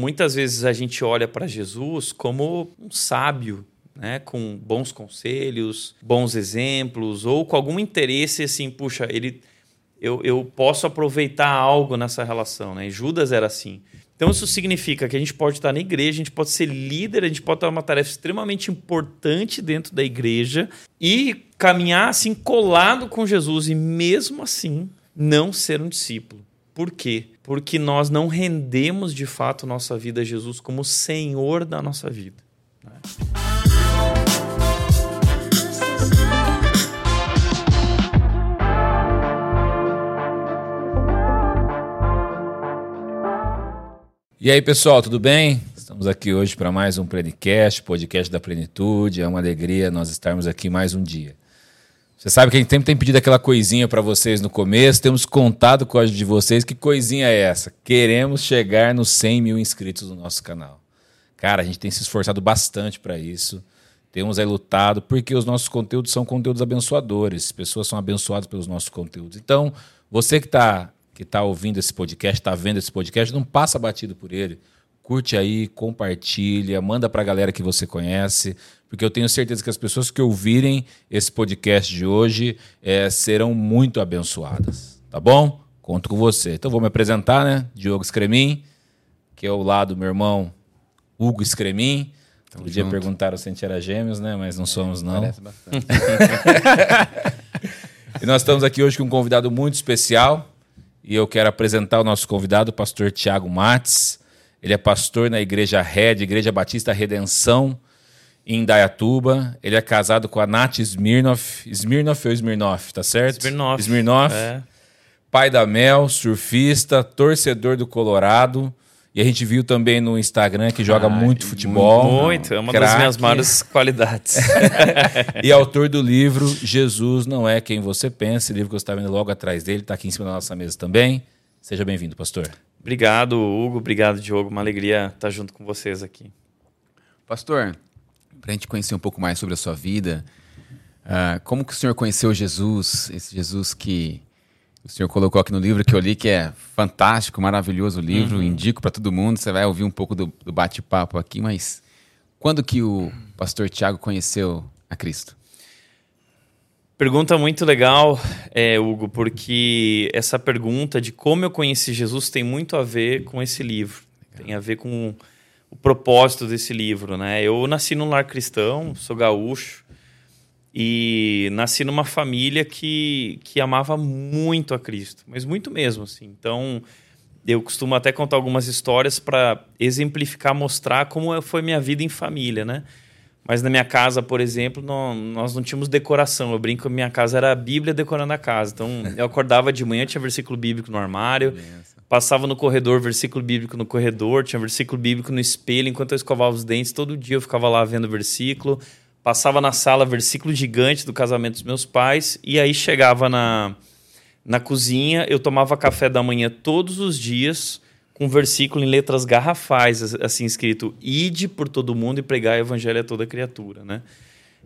muitas vezes a gente olha para Jesus como um sábio, né, com bons conselhos, bons exemplos, ou com algum interesse assim, puxa, ele, eu, eu posso aproveitar algo nessa relação. Né? E Judas era assim. Então isso significa que a gente pode estar na igreja, a gente pode ser líder, a gente pode ter uma tarefa extremamente importante dentro da igreja e caminhar assim colado com Jesus e mesmo assim não ser um discípulo. Por quê? Porque nós não rendemos de fato nossa vida a Jesus como Senhor da nossa vida. Né? E aí, pessoal, tudo bem? Estamos aqui hoje para mais um Plenicast, podcast da Plenitude. É uma alegria nós estarmos aqui mais um dia. Você sabe que a gente sempre tem pedido aquela coisinha para vocês no começo, temos contado com a de vocês. Que coisinha é essa? Queremos chegar nos 100 mil inscritos no nosso canal. Cara, a gente tem se esforçado bastante para isso. Temos aí lutado, porque os nossos conteúdos são conteúdos abençoadores. Pessoas são abençoadas pelos nossos conteúdos. Então, você que está que está ouvindo esse podcast, está vendo esse podcast, não passa batido por ele. Curte aí, compartilha, manda para a galera que você conhece, porque eu tenho certeza que as pessoas que ouvirem esse podcast de hoje é, serão muito abençoadas. Tá bom? Conto com você. Então vou me apresentar, né? Diogo Scremin, que é o lado do meu irmão Hugo Scremin. Tamo Podia junto. perguntar se a gente era gêmeos, né? Mas não é, somos, não. Parece bastante. e nós estamos aqui hoje com um convidado muito especial e eu quero apresentar o nosso convidado, o pastor Tiago Mates. Ele é pastor na Igreja Red, Igreja Batista Redenção, em Dayatuba. Ele é casado com a Nath Smirnoff. Smirnoff ou Smirnoff, tá certo? Smirnoff. Smirnoff. É. Pai da Mel, surfista, torcedor do Colorado. E a gente viu também no Instagram que joga muito futebol. Muito, é uma craque. das minhas maiores qualidades. e autor do livro Jesus Não É Quem Você Pensa, livro que você está vendo logo atrás dele, está aqui em cima da nossa mesa também. Seja bem-vindo, pastor. Obrigado, Hugo. Obrigado, Diogo. Uma alegria estar junto com vocês aqui. Pastor, para a gente conhecer um pouco mais sobre a sua vida, uh, como que o senhor conheceu Jesus, esse Jesus que o senhor colocou aqui no livro que eu li, que é fantástico, maravilhoso o livro, uhum. indico para todo mundo. Você vai ouvir um pouco do, do bate-papo aqui, mas quando que o pastor Tiago conheceu a Cristo? Pergunta muito legal, é, Hugo, porque essa pergunta de como eu conheci Jesus tem muito a ver com esse livro. Tem a ver com o propósito desse livro, né? Eu nasci num lar cristão, sou gaúcho, e nasci numa família que, que amava muito a Cristo, mas muito mesmo, assim. Então, eu costumo até contar algumas histórias para exemplificar, mostrar como foi minha vida em família, né? Mas na minha casa, por exemplo, não, nós não tínhamos decoração. Eu brinco que a minha casa era a Bíblia decorando a casa. Então, eu acordava de manhã, tinha versículo bíblico no armário, passava no corredor, versículo bíblico no corredor, tinha versículo bíblico no espelho, enquanto eu escovava os dentes, todo dia eu ficava lá vendo versículo. Passava na sala versículo gigante do casamento dos meus pais, e aí chegava na, na cozinha, eu tomava café da manhã todos os dias um versículo em letras garrafais, assim escrito: Ide por todo mundo e pregar o evangelho a toda criatura, né?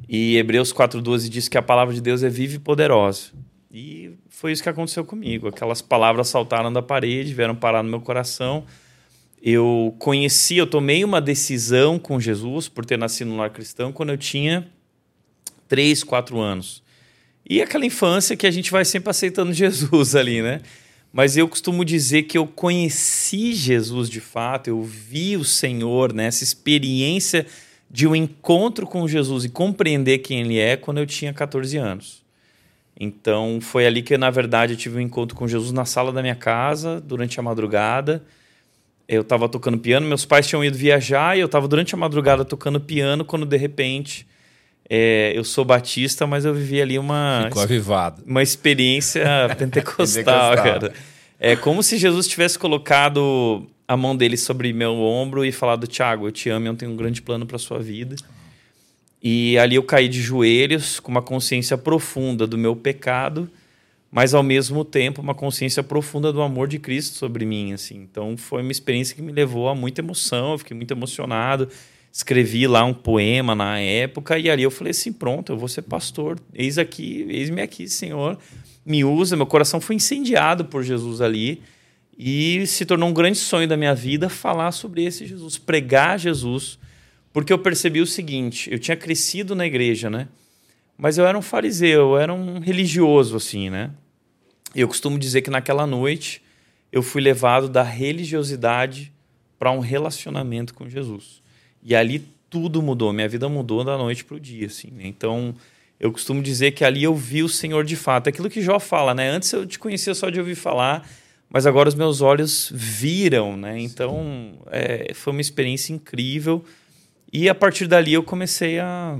E Hebreus 4:12 diz que a palavra de Deus é viva e poderosa. E foi isso que aconteceu comigo. Aquelas palavras saltaram da parede, vieram parar no meu coração eu conheci, eu tomei uma decisão com Jesus por ter nascido no lar cristão quando eu tinha 3, 4 anos. E aquela infância que a gente vai sempre aceitando Jesus ali, né? Mas eu costumo dizer que eu conheci Jesus de fato, eu vi o Senhor, né? essa experiência de um encontro com Jesus e compreender quem Ele é quando eu tinha 14 anos. Então foi ali que, na verdade, eu tive um encontro com Jesus na sala da minha casa, durante a madrugada eu estava tocando piano, meus pais tinham ido viajar e eu estava durante a madrugada tocando piano quando de repente é, eu sou batista, mas eu vivi ali uma Ficou avivado. uma experiência pentecostal, cara. É como se Jesus tivesse colocado a mão dele sobre meu ombro e falado: Tiago, eu te amo, eu tenho um grande plano para sua vida. E ali eu caí de joelhos com uma consciência profunda do meu pecado mas ao mesmo tempo uma consciência profunda do amor de Cristo sobre mim, assim. Então foi uma experiência que me levou a muita emoção, eu fiquei muito emocionado. Escrevi lá um poema na época e ali eu falei assim, pronto, eu vou ser pastor. Eis aqui, eis-me aqui, Senhor. Me usa, meu coração foi incendiado por Jesus ali. E se tornou um grande sonho da minha vida falar sobre esse Jesus, pregar Jesus, porque eu percebi o seguinte: eu tinha crescido na igreja, né? Mas eu era um fariseu, eu era um religioso, assim, né? Eu costumo dizer que naquela noite eu fui levado da religiosidade para um relacionamento com Jesus. E ali tudo mudou, minha vida mudou da noite para o dia, assim. Né? Então, eu costumo dizer que ali eu vi o Senhor de fato. Aquilo que Jó fala, né? Antes eu te conhecia só de ouvir falar, mas agora os meus olhos viram, né? Então, é, foi uma experiência incrível. E a partir dali eu comecei a,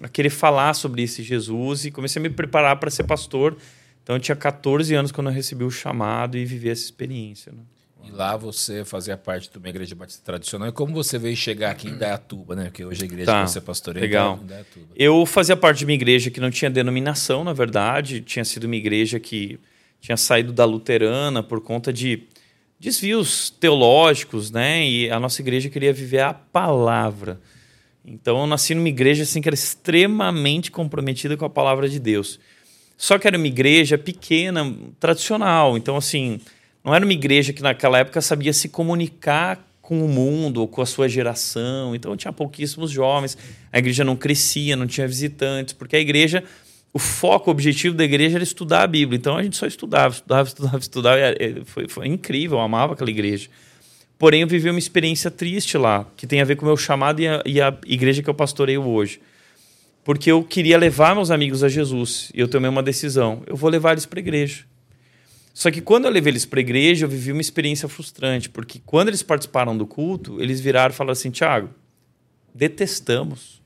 a querer falar sobre esse Jesus e comecei a me preparar para ser pastor. Então, eu tinha 14 anos quando eu recebi o chamado e vivi essa experiência. Né? E lá você fazia parte de uma igreja batista tradicional. E como você veio chegar aqui em Dayatuba, né? Porque hoje a igreja tá, que você pastoreia legal. em Dayatuba. Eu fazia parte de uma igreja que não tinha denominação, na verdade. Tinha sido uma igreja que tinha saído da luterana por conta de desvios teológicos, né? E a nossa igreja queria viver a palavra. Então eu nasci numa igreja assim que era extremamente comprometida com a palavra de Deus. Só que era uma igreja pequena, tradicional. Então assim, não era uma igreja que naquela época sabia se comunicar com o mundo ou com a sua geração. Então tinha pouquíssimos jovens. A igreja não crescia, não tinha visitantes, porque a igreja o foco, o objetivo da igreja era estudar a Bíblia. Então a gente só estudava, estudava, estudava, estudava. Foi, foi incrível, eu amava aquela igreja. Porém, eu vivi uma experiência triste lá, que tem a ver com o meu chamado e a, e a igreja que eu pastoreio hoje. Porque eu queria levar meus amigos a Jesus. E eu tomei uma decisão: eu vou levar eles para a igreja. Só que quando eu levei eles para a igreja, eu vivi uma experiência frustrante, porque quando eles participaram do culto, eles viraram e falaram assim: Tiago, detestamos.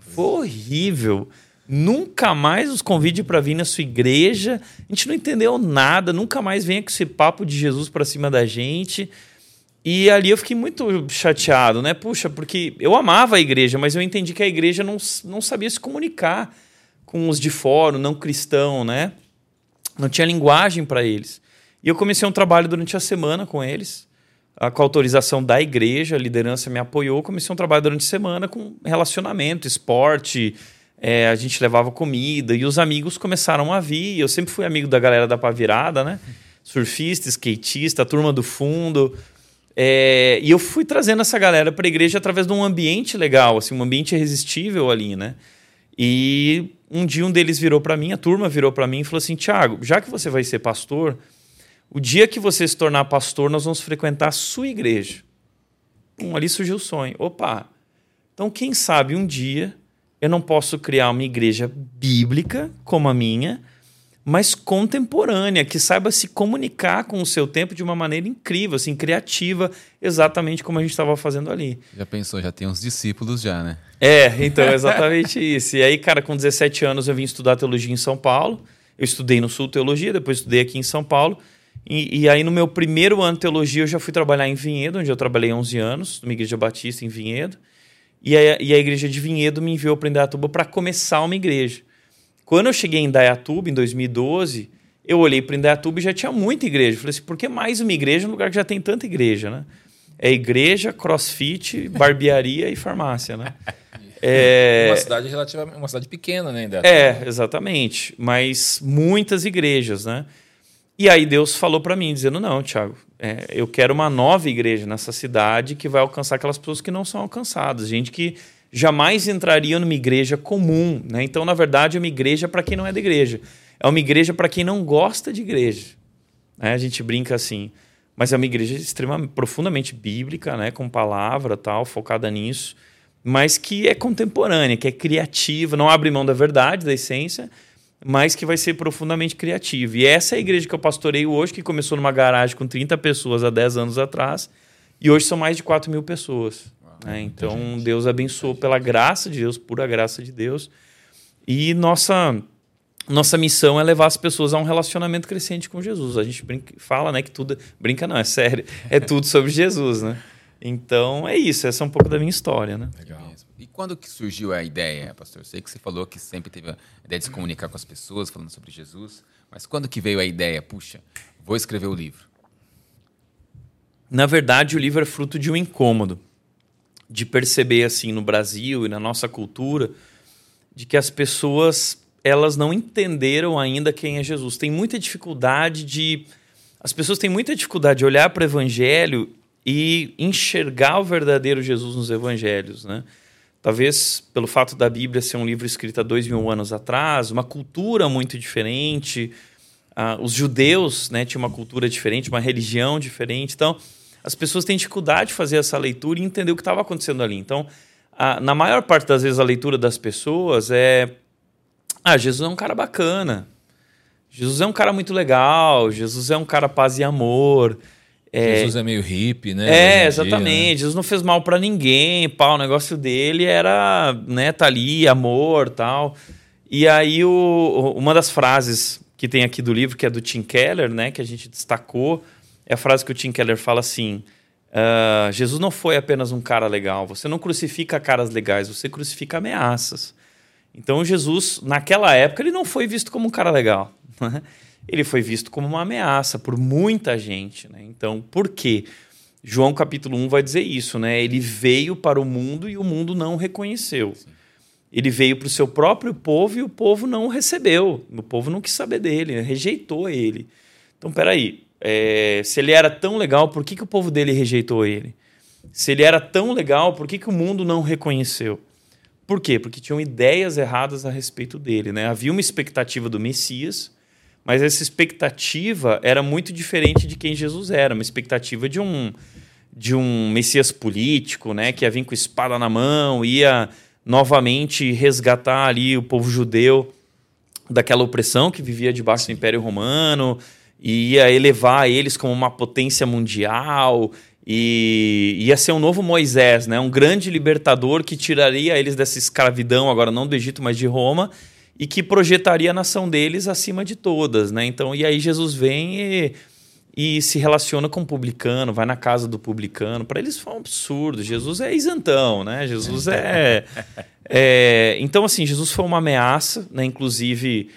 Foi horrível. Nunca mais os convide para vir na sua igreja. A gente não entendeu nada. Nunca mais venha com esse papo de Jesus para cima da gente. E ali eu fiquei muito chateado, né? Puxa, porque eu amava a igreja, mas eu entendi que a igreja não, não sabia se comunicar com os de fora, não cristão, né? Não tinha linguagem para eles. E eu comecei um trabalho durante a semana com eles, com a autorização da igreja, a liderança me apoiou. Comecei um trabalho durante a semana com relacionamento, esporte, é, a gente levava comida e os amigos começaram a vir. Eu sempre fui amigo da galera da Pavirada, né? Surfista, skatista, turma do fundo. É, e eu fui trazendo essa galera para a igreja através de um ambiente legal, assim, um ambiente irresistível ali, né? E um dia um deles virou para mim, a turma virou para mim e falou assim: Tiago, já que você vai ser pastor, o dia que você se tornar pastor, nós vamos frequentar a sua igreja. Um, ali surgiu o sonho. Opa! Então, quem sabe um dia eu não posso criar uma igreja bíblica como a minha, mas contemporânea, que saiba se comunicar com o seu tempo de uma maneira incrível, assim, criativa, exatamente como a gente estava fazendo ali. Já pensou, já tem uns discípulos já, né? É, então, exatamente isso. E aí, cara, com 17 anos eu vim estudar teologia em São Paulo. Eu estudei no Sul Teologia, depois estudei aqui em São Paulo. E, e, aí, no meu primeiro ano de teologia, eu já fui trabalhar em Vinhedo, onde eu trabalhei 11 anos, numa igreja batista em Vinhedo. E a, e a igreja de Vinhedo me enviou para Indaiatuba para começar uma igreja. Quando eu cheguei em Indaiatuba, em 2012, eu olhei para Indaiatuba e já tinha muita igreja. Eu falei assim, por que mais uma igreja num lugar que já tem tanta igreja, né? É igreja, crossfit, barbearia e farmácia, né? É... Uma cidade relativamente, uma cidade pequena, né? Indaiatuba. É, exatamente. Mas muitas igrejas, né? E aí Deus falou para mim, dizendo, não, Tiago, é, eu quero uma nova igreja nessa cidade que vai alcançar aquelas pessoas que não são alcançadas, gente que jamais entraria numa igreja comum. Né? Então, na verdade, é uma igreja para quem não é da igreja. É uma igreja para quem não gosta de igreja. Né? A gente brinca assim. Mas é uma igreja extremamente, profundamente bíblica, né? com palavra tal, focada nisso, mas que é contemporânea, que é criativa, não abre mão da verdade, da essência, mas que vai ser profundamente criativo. E essa é a igreja que eu pastoreio hoje, que começou numa garagem com 30 pessoas há 10 anos atrás, e hoje são mais de 4 mil pessoas. Né? Então, Deus abençoou pela graça de Deus, pura graça de Deus. E nossa, nossa missão é levar as pessoas a um relacionamento crescente com Jesus. A gente brinca, fala né, que tudo. Brinca não, é sério. É tudo sobre Jesus, né? Então é isso, essa é um pouco da minha história, né? Legal. E quando que surgiu a ideia, pastor? Eu sei que você falou que sempre teve a ideia de se comunicar com as pessoas, falando sobre Jesus, mas quando que veio a ideia, puxa, vou escrever o livro? Na verdade, o livro é fruto de um incômodo, de perceber assim no Brasil e na nossa cultura, de que as pessoas elas não entenderam ainda quem é Jesus. Tem muita dificuldade de as pessoas têm muita dificuldade de olhar para o evangelho e enxergar o verdadeiro Jesus nos evangelhos, né? Talvez pelo fato da Bíblia ser um livro escrito há dois mil anos atrás, uma cultura muito diferente, uh, os judeus né, tinham uma cultura diferente, uma religião diferente, então as pessoas têm dificuldade de fazer essa leitura e entender o que estava acontecendo ali. Então, uh, na maior parte das vezes a leitura das pessoas é ah, Jesus é um cara bacana, Jesus é um cara muito legal, Jesus é um cara paz e amor. É, Jesus é meio hippie, né? É, exatamente. Dia, né? Jesus não fez mal para ninguém, pá, o negócio dele era, né, tá ali, amor, tal. E aí o, uma das frases que tem aqui do livro, que é do Tim Keller, né, que a gente destacou, é a frase que o Tim Keller fala assim: uh, Jesus não foi apenas um cara legal. Você não crucifica caras legais, você crucifica ameaças. Então Jesus, naquela época, ele não foi visto como um cara legal. Né? ele foi visto como uma ameaça por muita gente. Né? Então, por quê? João capítulo 1 vai dizer isso, né? Ele veio para o mundo e o mundo não o reconheceu. Sim. Ele veio para o seu próprio povo e o povo não o recebeu. O povo não quis saber dele, rejeitou ele. Então, peraí, é, se ele era tão legal, por que, que o povo dele rejeitou ele? Se ele era tão legal, por que, que o mundo não reconheceu? Por quê? Porque tinham ideias erradas a respeito dele. Né? Havia uma expectativa do Messias, mas essa expectativa era muito diferente de quem Jesus era, uma expectativa de um de um Messias político, né, que ia vir com espada na mão, ia novamente resgatar ali o povo judeu daquela opressão que vivia debaixo do Império Romano, e ia elevar eles como uma potência mundial, e ia ser um novo Moisés, né? um grande libertador que tiraria eles dessa escravidão, agora não do Egito, mas de Roma, e que projetaria a nação deles acima de todas, né? Então, e aí Jesus vem e, e se relaciona com o publicano, vai na casa do publicano. Para eles foi um absurdo. Jesus é isentão, né? Jesus é, é, Então, assim, Jesus foi uma ameaça, né? Inclusive,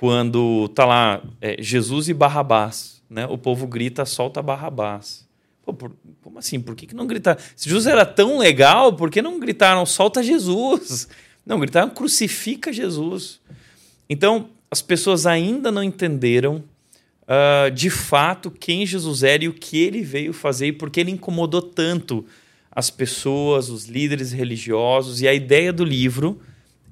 quando tá lá é, Jesus e Barrabás, né? O povo grita, solta Barrabás. Pô, por, como assim? Por que, que não gritaram? Se Jesus era tão legal, por que não gritaram, solta Jesus? Não, gritaram, crucifica Jesus. Então, as pessoas ainda não entenderam uh, de fato quem Jesus era e o que ele veio fazer e por que ele incomodou tanto as pessoas, os líderes religiosos. E a ideia do livro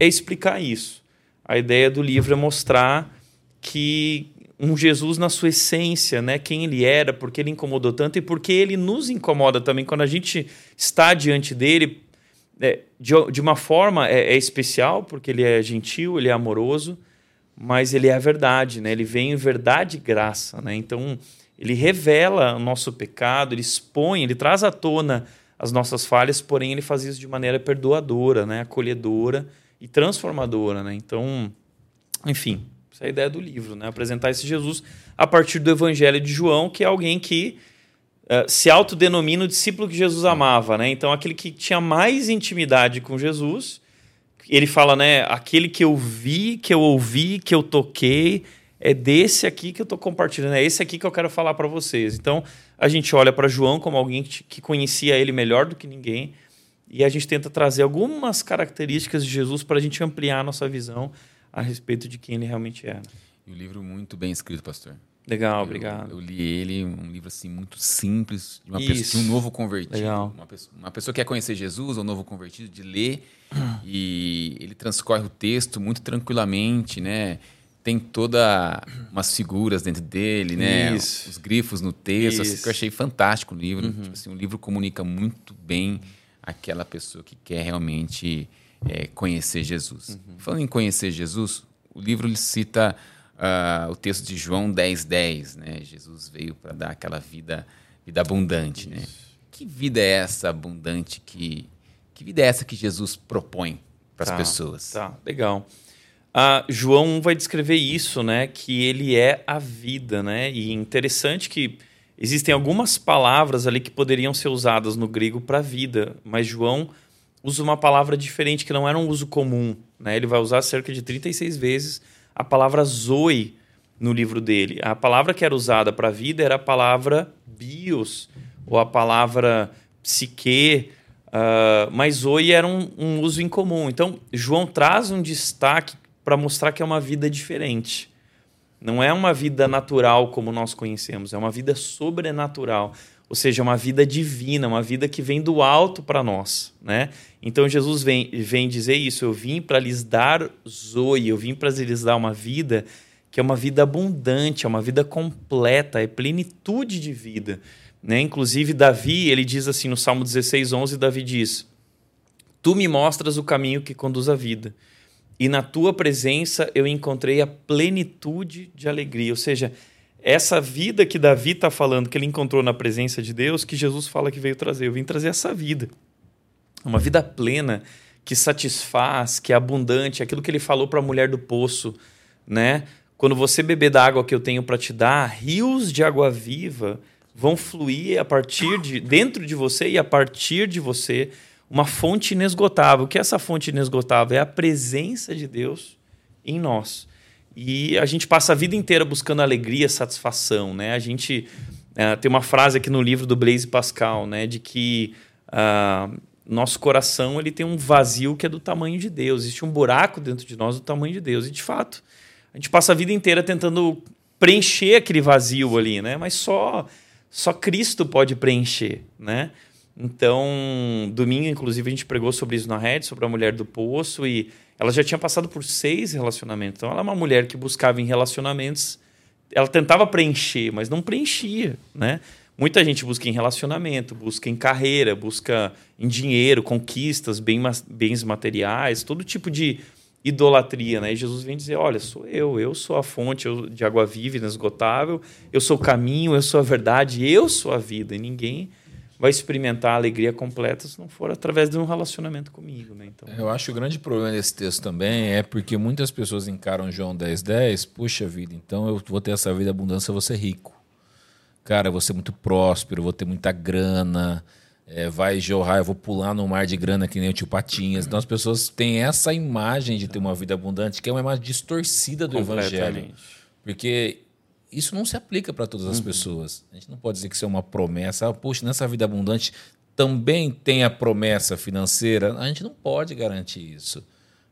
é explicar isso. A ideia do livro é mostrar que um Jesus na sua essência, né, quem ele era, porque ele incomodou tanto e porque ele nos incomoda também quando a gente está diante dele. É, de, de uma forma é, é especial, porque ele é gentil, ele é amoroso, mas ele é a verdade, né? Ele vem em verdade e graça, né? Então, ele revela o nosso pecado, ele expõe, ele traz à tona as nossas falhas, porém ele faz isso de maneira perdoadora, né? Acolhedora e transformadora, né? Então, enfim, essa é a ideia do livro, né? Apresentar esse Jesus a partir do Evangelho de João, que é alguém que uh, se autodenomina o discípulo que Jesus amava, né? Então, aquele que tinha mais intimidade com Jesus ele fala, né? Aquele que eu vi, que eu ouvi, que eu toquei, é desse aqui que eu estou compartilhando, é esse aqui que eu quero falar para vocês. Então, a gente olha para João como alguém que conhecia ele melhor do que ninguém e a gente tenta trazer algumas características de Jesus para a gente ampliar a nossa visão a respeito de quem ele realmente era. E um livro muito bem escrito, pastor. Legal, eu, obrigado. Eu li ele, um livro assim muito simples, de, uma pessoa, de um novo convertido. Legal. Uma pessoa, uma pessoa que quer conhecer Jesus, um novo convertido, de ler e ele transcorre o texto muito tranquilamente, né? Tem toda umas figuras dentro dele, né? Isso. Os grifos no texto, assim, que eu achei fantástico o livro. Uhum. Tipo assim, o livro comunica muito bem aquela pessoa que quer realmente é, conhecer Jesus. Uhum. Falando em conhecer Jesus, o livro cita uh, o texto de João 10, 10, né? Jesus veio para dar aquela vida, vida abundante, né? Isso. né? Que vida é essa abundante que que vida é essa que Jesus propõe para as tá, pessoas? Tá, legal. Uh, João vai descrever isso, né? Que ele é a vida, né? E interessante que existem algumas palavras ali que poderiam ser usadas no grego para vida, mas João usa uma palavra diferente que não era um uso comum, né? Ele vai usar cerca de 36 vezes a palavra zoe no livro dele. A palavra que era usada para vida era a palavra bios, ou a palavra psique, uh, mas zoe era um, um uso incomum. Então, João traz um destaque para mostrar que é uma vida diferente. Não é uma vida natural como nós conhecemos, é uma vida sobrenatural. Ou seja, uma vida divina, uma vida que vem do alto para nós, né? Então Jesus vem, vem dizer isso, eu vim para lhes dar zoe, eu vim para lhes dar uma vida que é uma vida abundante, é uma vida completa, é plenitude de vida. Né? Inclusive, Davi, ele diz assim no Salmo 16, 11, Davi diz, Tu me mostras o caminho que conduz à vida, e na tua presença eu encontrei a plenitude de alegria. Ou seja, essa vida que Davi está falando, que ele encontrou na presença de Deus, que Jesus fala que veio trazer. Eu vim trazer essa vida. Uma vida plena, que satisfaz, que é abundante, aquilo que ele falou para a mulher do poço, né? Quando você beber da água que eu tenho para te dar, rios de água viva vão fluir a partir de dentro de você e a partir de você uma fonte inesgotável. O que é essa fonte inesgotável? É a presença de Deus em nós. E a gente passa a vida inteira buscando alegria, satisfação, né? A gente uh, tem uma frase aqui no livro do Blaise Pascal, né? De que uh, nosso coração ele tem um vazio que é do tamanho de Deus. Existe um buraco dentro de nós do tamanho de Deus. E de fato, a gente passa a vida inteira tentando preencher aquele vazio ali, né? Mas só só Cristo pode preencher, né? Então, domingo, inclusive, a gente pregou sobre isso na rede, sobre a mulher do poço, e ela já tinha passado por seis relacionamentos. Então, ela é uma mulher que buscava em relacionamentos, ela tentava preencher, mas não preenchia, né? Muita gente busca em relacionamento, busca em carreira, busca em dinheiro, conquistas, bens materiais, todo tipo de idolatria, né? E Jesus vem dizer: Olha, sou eu, eu sou a fonte de água viva, inesgotável, eu sou o caminho, eu sou a verdade, eu sou a vida, e ninguém vai experimentar a alegria completa se não for através de um relacionamento comigo. Né? Então... Eu acho que o grande problema desse texto também é porque muitas pessoas encaram João 10, 10, puxa vida, então eu vou ter essa vida abundância, eu vou ser rico. Cara, eu vou ser muito próspero, vou ter muita grana, é, vai jorrar, eu vou pular no mar de grana que nem o tio Patinhas. Então as pessoas têm essa imagem de ter uma vida abundante, que é uma imagem distorcida do evangelho. Porque isso não se aplica para todas as uhum. pessoas. A gente não pode dizer que isso é uma promessa. Ah, puxa, nessa vida abundante também tem a promessa financeira. A gente não pode garantir isso.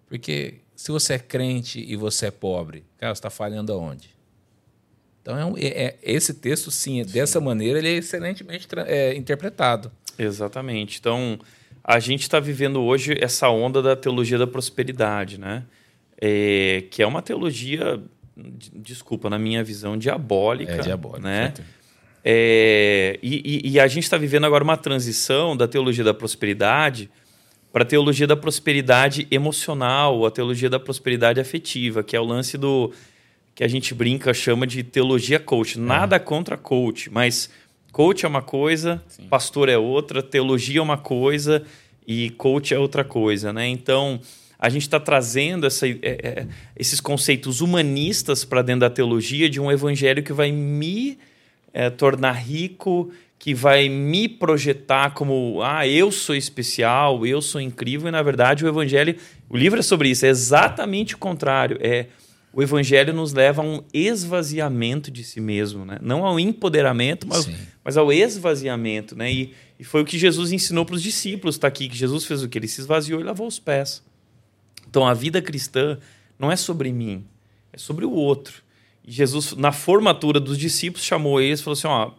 Porque se você é crente e você é pobre, cara, você está falhando aonde? Então, é, é, esse texto, sim, sim, dessa maneira, ele é excelentemente é, interpretado. Exatamente. Então, a gente está vivendo hoje essa onda da teologia da prosperidade, né? É, que é uma teologia desculpa, na minha visão, diabólica. É diabólica. Né? É, e, e, a gente está vivendo agora uma transição da teologia da prosperidade para a teologia da prosperidade emocional, a teologia da prosperidade afetiva, que é o lance do que a gente brinca, chama de teologia coach. Nada contra coach, mas coach é uma coisa, Sim. pastor é outra, teologia é uma coisa e coach é outra coisa, né? Então, a gente está trazendo essa, é, é, esses conceitos humanistas para dentro da teologia de um evangelho que vai me é, tornar rico, que vai me projetar como ah, eu sou especial, eu sou incrível, e na verdade o evangelho, o livro é sobre isso, é exatamente o contrário. É o evangelho nos leva a um esvaziamento de si mesmo, né? não ao empoderamento, mas, mas ao esvaziamento. Né? E, e foi o que Jesus ensinou para os discípulos, está aqui, que Jesus fez o que? Ele se esvaziou e lavou os pés. Então a vida cristã não é sobre mim, é sobre o outro. E Jesus, na formatura dos discípulos, chamou eles e falou assim: ó,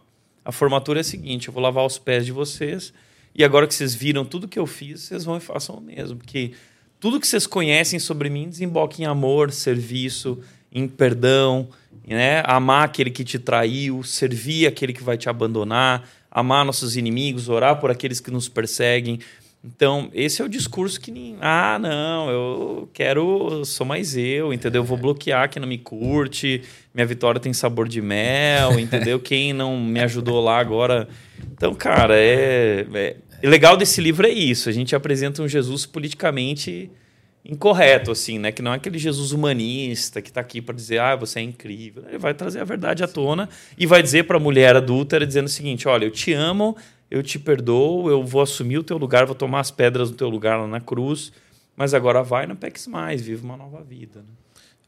a formatura é a seguinte: eu vou lavar os pés de vocês, e agora que vocês viram tudo que eu fiz, vocês vão e façam o mesmo. Porque tudo que vocês conhecem sobre mim desemboca em amor, serviço, em perdão, né? amar aquele que te traiu, servir aquele que vai te abandonar, amar nossos inimigos, orar por aqueles que nos perseguem. Então, esse é o discurso que nem. Ah, não, eu quero. Sou mais eu, entendeu? Eu vou bloquear quem não me curte, minha vitória tem sabor de mel, entendeu? Quem não me ajudou lá agora. Então, cara, é, é. O legal desse livro é isso. A gente apresenta um Jesus politicamente incorreto, assim, né? Que não é aquele Jesus humanista que está aqui para dizer, ah, você é incrível. Ele vai trazer a verdade à tona e vai dizer para a mulher adúltera dizendo o seguinte: olha, eu te amo eu te perdoo, eu vou assumir o teu lugar, vou tomar as pedras do teu lugar lá na cruz, mas agora vai, não peques mais, vive uma nova vida. Né?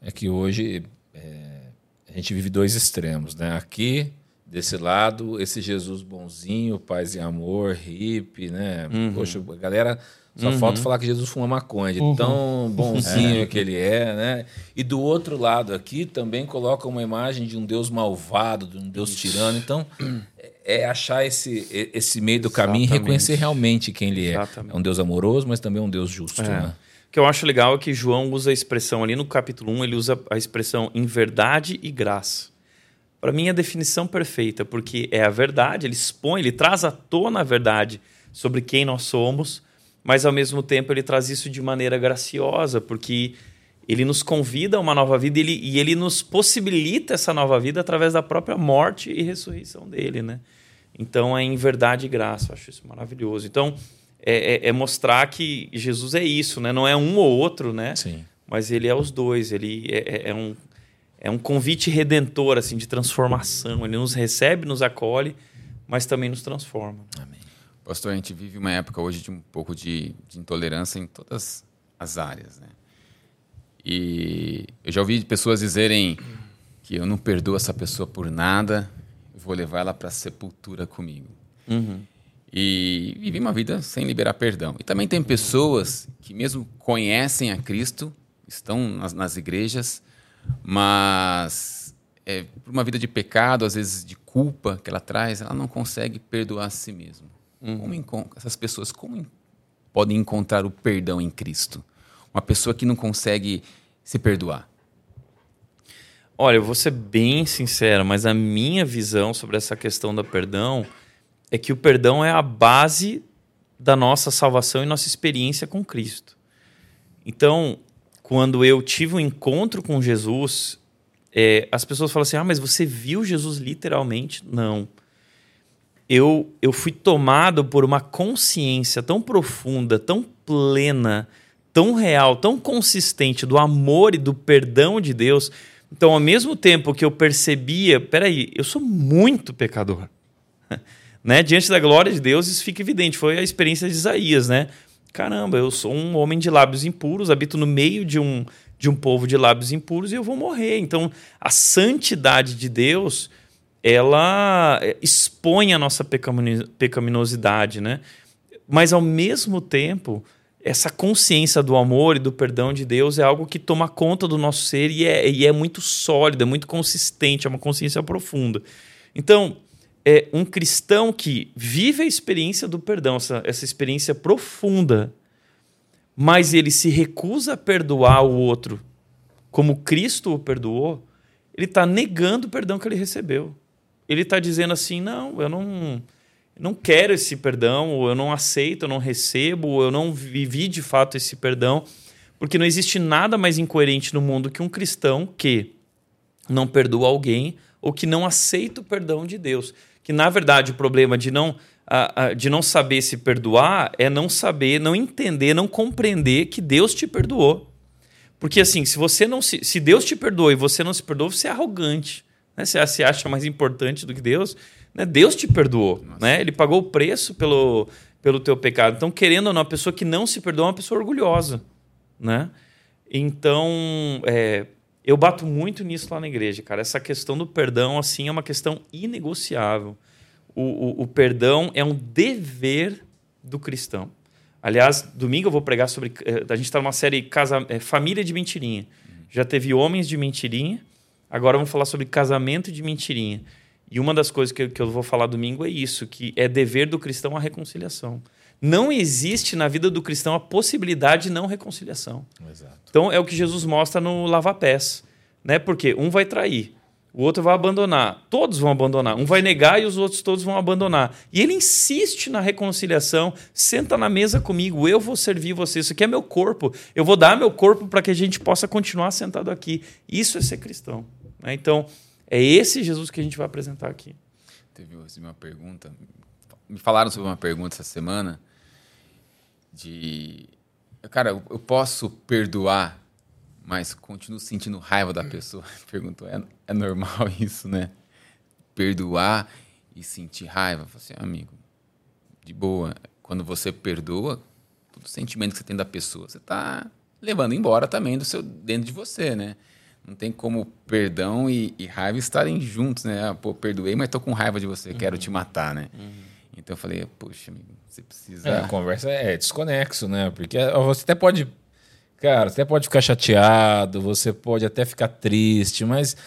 É que hoje é, a gente vive dois extremos, né? Aqui desse lado, esse Jesus bonzinho, paz e amor, hippie, né? Uhum. Poxa, a galera só uhum. falta falar que Jesus fuma maconha, de uhum. tão bonzinho é. que ele é, né? E do outro lado aqui também coloca uma imagem de um Deus malvado, de um Deus Isso. tirano. Então, é achar esse, esse meio do caminho Exatamente. e reconhecer realmente quem ele é. Exatamente. É um Deus amoroso, mas também um Deus justo, é. né? O que eu acho legal é que João usa a expressão ali no capítulo 1, ele usa a expressão em verdade e graça. Para mim, é a definição perfeita, porque é a verdade, ele expõe, ele traz à tona a verdade sobre quem nós somos, mas ao mesmo tempo ele traz isso de maneira graciosa, porque ele nos convida a uma nova vida ele, e ele nos possibilita essa nova vida através da própria morte e ressurreição dele, né? Então é em verdade e graça, eu acho isso maravilhoso. Então é, é, é, mostrar que Jesus é isso, né? Não é um ou outro, né? Sim. Mas ele é os dois. Ele é, é, é um é um convite redentor assim de transformação. Ele nos recebe, nos acolhe, mas também nos transforma. Amém. Pastor, a gente vive uma época hoje de um pouco de, de intolerância em todas as áreas, né? E eu já ouvi pessoas dizerem que eu não perdoo essa pessoa por nada, vou levar ela para a sepultura comigo. Uhum. E vivi uma vida sem liberar perdão. E também tem pessoas que, mesmo conhecem a Cristo, estão nas, nas igrejas, mas é, por uma vida de pecado, às vezes de culpa que ela traz, ela não consegue perdoar a si mesma. Uhum. Como essas pessoas como podem encontrar o perdão em Cristo? Uma pessoa que não consegue se perdoar. Olha, eu vou ser bem sincero, mas a minha visão sobre essa questão do perdão é que o perdão é a base da nossa salvação e nossa experiência com Cristo. Então, quando eu tive um encontro com Jesus, é, as pessoas falam assim: ah, mas você viu Jesus literalmente? Não eu, eu fui tomado por uma consciência tão profunda, tão plena, tão real, tão consistente do amor e do perdão de Deus. Então, ao mesmo tempo que eu percebia, peraí, eu sou muito pecador. né? Diante da glória de Deus, isso fica evidente. Foi a experiência de Isaías, né? Caramba, eu sou um homem de lábios impuros, habito no meio de um, de um povo de lábios impuros e eu vou morrer. Então, a santidade de Deus ela é, expõe a nossa pecaminosidade, né? Mas ao mesmo tempo, essa consciência do amor e do perdão de Deus é algo que toma conta do nosso ser e é, e é muito sólida, muito consistente, é uma consciência profunda. Então, é um cristão que vive a experiência do perdão, essa, essa experiência profunda, mas ele se recusa a perdoar o outro como Cristo o perdoou, ele está negando o perdão que ele recebeu ele está dizendo assim: não, eu não, não quero esse perdão, ou eu não aceito, eu não recebo, ou eu não vivi de fato esse perdão, porque não existe nada mais incoerente no mundo que um cristão que não perdoa alguém ou que não aceita o perdão de Deus. Que na verdade o problema de não de não saber se perdoar é não saber, não entender, não compreender que Deus te perdoou. Porque assim, se você não se, se Deus te perdoou e você não se perdoou, você é arrogante. Né? Você se acha mais importante do que Deus. Né? Deus te perdoou. Né? Ele pagou o preço pelo, pelo teu pecado. Então, querendo ou não, a pessoa que não se perdoa é uma pessoa orgulhosa. Né? Então, é, eu bato muito nisso lá na igreja, cara. Essa questão do perdão, assim, é uma questão inegociável. O, o, o perdão é um dever do cristão. Aliás, domingo eu vou pregar sobre. Eh, a gente está numa série casa, é, Família de Mentirinha. Já teve Homens de Mentirinha Agora vamos falar sobre casamento de mentirinha. E uma das coisas que, que eu vou falar domingo é isso, que é dever do cristão a reconciliação. Não existe na vida do cristão a possibilidade de não reconciliação. Exato. Então é o que Jesus mostra no lava-pés. Né? Porque um vai trair, o outro vai abandonar, todos vão abandonar. Um vai negar e os outros todos vão abandonar. E ele insiste na reconciliação. Senta na mesa comigo, eu vou servir você. Isso aqui é meu corpo. Eu vou dar meu corpo para que a gente possa continuar sentado aqui. Isso é ser cristão. Né? Então, é esse Jesus que a gente vai apresentar aqui. Teve uma pergunta. Me falaram sobre uma pergunta essa semana de. Cara, eu posso perdoar, mas continuo sentindo raiva da pessoa. Perguntou, é, é normal isso, né? Perdoar e sentir raiva. Eu falei assim, amigo, de boa. Quando você perdoa, todo sentimento que você tem da pessoa, você está levando embora também do seu dentro de você, né? Não tem como perdão e, e raiva estarem juntos, né? Ah, pô, perdoei, mas tô com raiva de você, quero te matar, né? Então eu falei, poxa, amigo, você precisa. É, a conversa é desconexo, né? Porque você até pode. Cara, você até pode ficar chateado, você pode até ficar triste, mas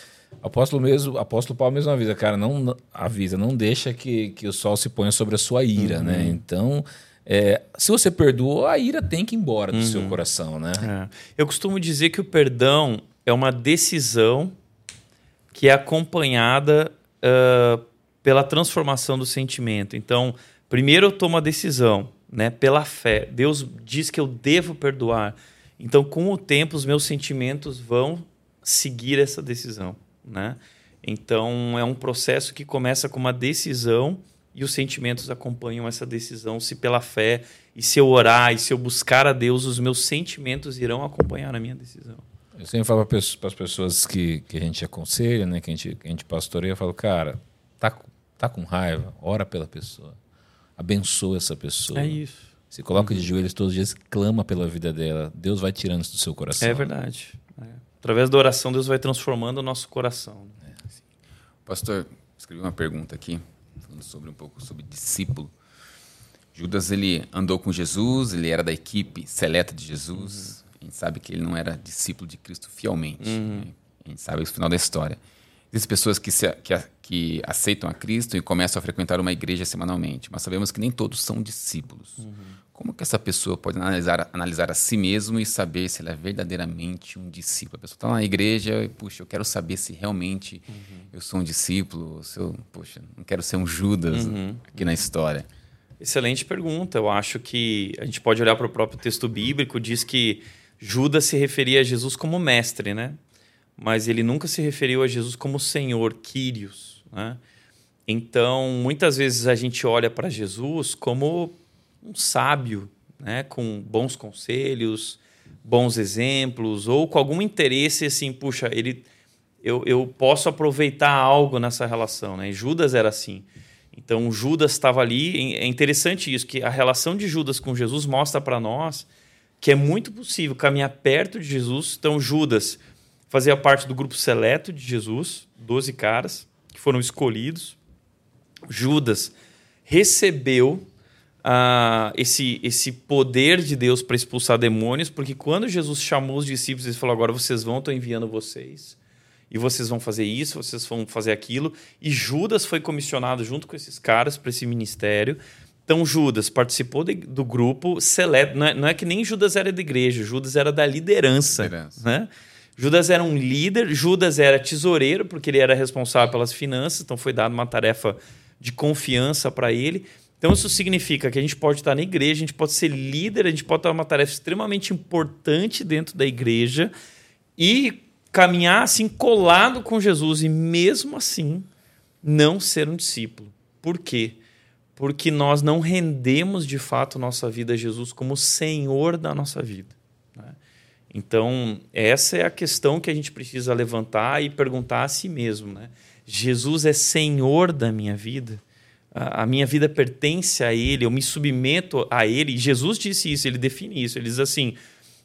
apóstolo mesmo, apóstolo Paulo mesmo avisa, cara, não avisa, não deixa que, que o sol se ponha sobre a sua ira, né? Então, é, se você perdoou, a ira tem que ir embora do seu coração, né? É. Eu costumo dizer que o perdão é uma decisão que é acompanhada ah, pela transformação do sentimento. Então, primeiro eu tomo a decisão, né, pela fé. Deus diz que eu devo perdoar. Então, com o tempo, os meus sentimentos vão seguir essa decisão, né? Então, é um processo que começa com uma decisão e os sentimentos acompanham essa decisão. Se pela fé e se eu orar e se eu buscar a Deus, os meus sentimentos irão acompanhar a minha decisão. Eu sempre falo para as pessoas que, que a gente aconselha, né, que a gente, que a gente pastoreia, eu falo, cara, tá, com- tá com raiva, ora pela pessoa. Abençoa essa pessoa. É isso. Se coloca de joelhos todos os dias e clama pela vida dela. Deus vai tirando isso do seu coração. É verdade. É. Através da oração, Deus vai transformando o nosso coração. Pastor, escrevi uma pergunta aqui, falando sobre um pouco sobre discípulo. Judas, ele andou com Jesus, ele era da equipe seleta de Jesus. A gente sabe que ele não era discípulo de Cristo fielmente. né? A gente sabe o final da história. Existem pessoas que, se, que, que aceitam a Cristo e começam a frequentar uma igreja semanalmente, mas sabemos que nem todos são discípulos. Como que essa pessoa pode analisar, analisar a si mesmo e saber se ela é verdadeiramente um discípulo? A pessoa está na igreja e, puxa, eu quero saber se realmente eu sou um discípulo, se eu, puxa, não quero ser um Judas aqui na história. Excelente pergunta. Eu acho que a gente pode olhar para o próprio texto bíblico, diz que Judas se referia a Jesus como mestre, né? Mas ele nunca se referiu a Jesus como Senhor, Kyrios, né? Então, muitas vezes a gente olha para Jesus como um sábio, né? Com bons conselhos, bons exemplos, ou com algum interesse assim, puxa, ele eu, eu posso aproveitar algo nessa relação, né? E Judas era assim. Então Judas estava ali. É interessante isso que a relação de Judas com Jesus mostra para nós que é muito possível caminhar perto de Jesus. Então Judas fazia parte do grupo seleto de Jesus, 12 caras que foram escolhidos. Judas recebeu ah, esse, esse poder de Deus para expulsar demônios, porque quando Jesus chamou os discípulos, ele falou: agora vocês vão, estou enviando vocês e vocês vão fazer isso, vocês vão fazer aquilo. E Judas foi comissionado junto com esses caras para esse ministério. Então Judas participou de- do grupo seleto. Não é, não é que nem Judas era da igreja, Judas era da liderança. Liderança. Né? Judas era um líder, Judas era tesoureiro, porque ele era responsável pelas finanças, então foi dada uma tarefa de confiança para ele. Então isso significa que a gente pode estar na igreja, a gente pode ser líder, a gente pode estar numa tarefa extremamente importante dentro da igreja e caminhar assim colado com Jesus e mesmo assim não ser um discípulo. Por quê? Porque nós não rendemos de fato nossa vida a Jesus como Senhor da nossa vida. né? Então, essa é a questão que a gente precisa levantar e perguntar a si mesmo. Né? Jesus é Senhor da minha vida? A minha vida pertence a Ele, eu me submeto a Ele. Jesus disse isso, ele define isso. Ele diz assim: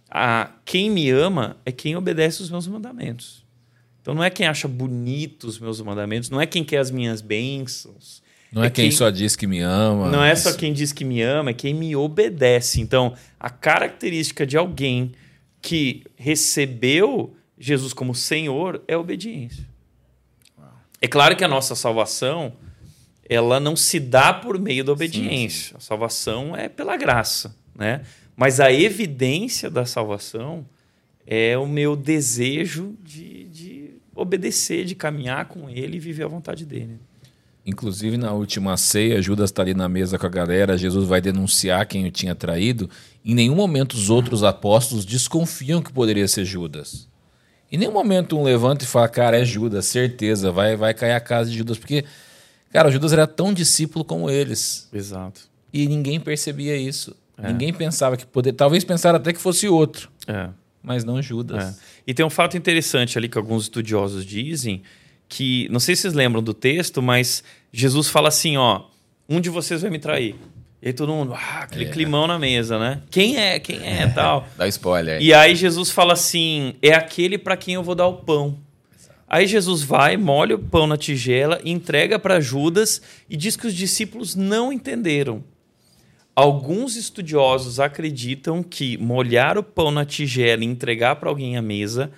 a, quem me ama é quem obedece os meus mandamentos. Então não é quem acha bonito os meus mandamentos, não é quem quer as minhas bênçãos. Não é, quem, só diz que me ama. Não é só quem diz que me ama, é quem me obedece. Então, a característica de alguém que recebeu Jesus como Senhor é a obediência. É claro que a nossa salvação ela não se dá por meio da obediência. A salvação é pela graça, né? Mas a evidência da salvação é o meu desejo de, de obedecer, de caminhar com Ele e viver a vontade dele. Inclusive, na última ceia, Judas está ali na mesa com a galera, Jesus vai denunciar quem o tinha traído. Em nenhum momento os outros apóstolos desconfiam que poderia ser Judas. Em nenhum momento um levanta e fala, cara, é Judas, certeza, vai, vai cair a casa de Judas. Porque, cara, Judas era tão discípulo como eles. Exato. E ninguém percebia isso. Ninguém pensava que poderia. Talvez pensaram até que fosse outro, É. mas não Judas. É. E tem um fato interessante ali que alguns estudiosos dizem que, não sei se vocês lembram do texto, mas Jesus fala assim, ó, um de vocês vai me trair. E aí todo mundo, ah, aquele climão na mesa, né? Quem é? Quem é? Tal. Dá spoiler. E aí Jesus fala assim: é aquele para quem eu vou dar o pão. Aí Jesus vai, molha o pão na tigela, entrega para Judas e diz que os discípulos não entenderam. Alguns estudiosos acreditam que molhar o pão na tigela e entregar para alguém à mesa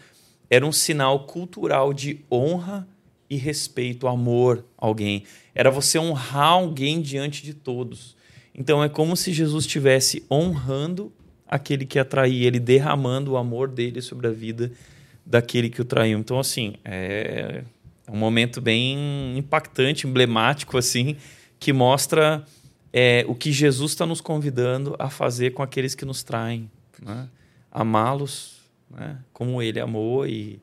era um sinal cultural de honra e respeito, amor a alguém. Era você honrar alguém diante de todos. Então é como se Jesus estivesse honrando aquele que atraía, ele derramando o amor dele sobre a vida daquele que o traiu. Então, assim, é um momento bem impactante, emblemático, assim, que mostra é, o que Jesus está nos convidando a fazer com aqueles que nos traem. Né? Amá-los né? como ele amou e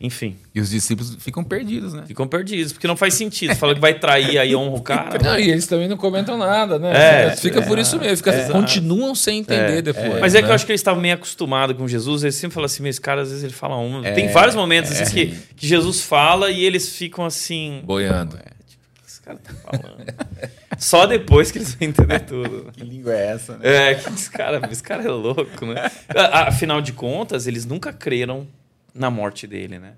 enfim. E os discípulos ficam perdidos, né? Ficam perdidos, porque não faz sentido. Fala que vai trair aí honra o cara. Não, e eles também não comentam nada, né? É, fica por isso mesmo, fica, continuam sem entender depois. Mas é que né? eu acho que eles estavam meio acostumados com Jesus. Eles sempre falam assim, mas esse cara, às vezes ele fala um. Tem vários momentos assim, que, que Jesus fala e eles ficam assim. Boiando. O que esse cara tá falando? Só depois que eles vão entender tudo. Que língua é essa? Né? É, que esse cara, esse cara é louco, né? Afinal de contas, eles nunca creram na morte dele, né?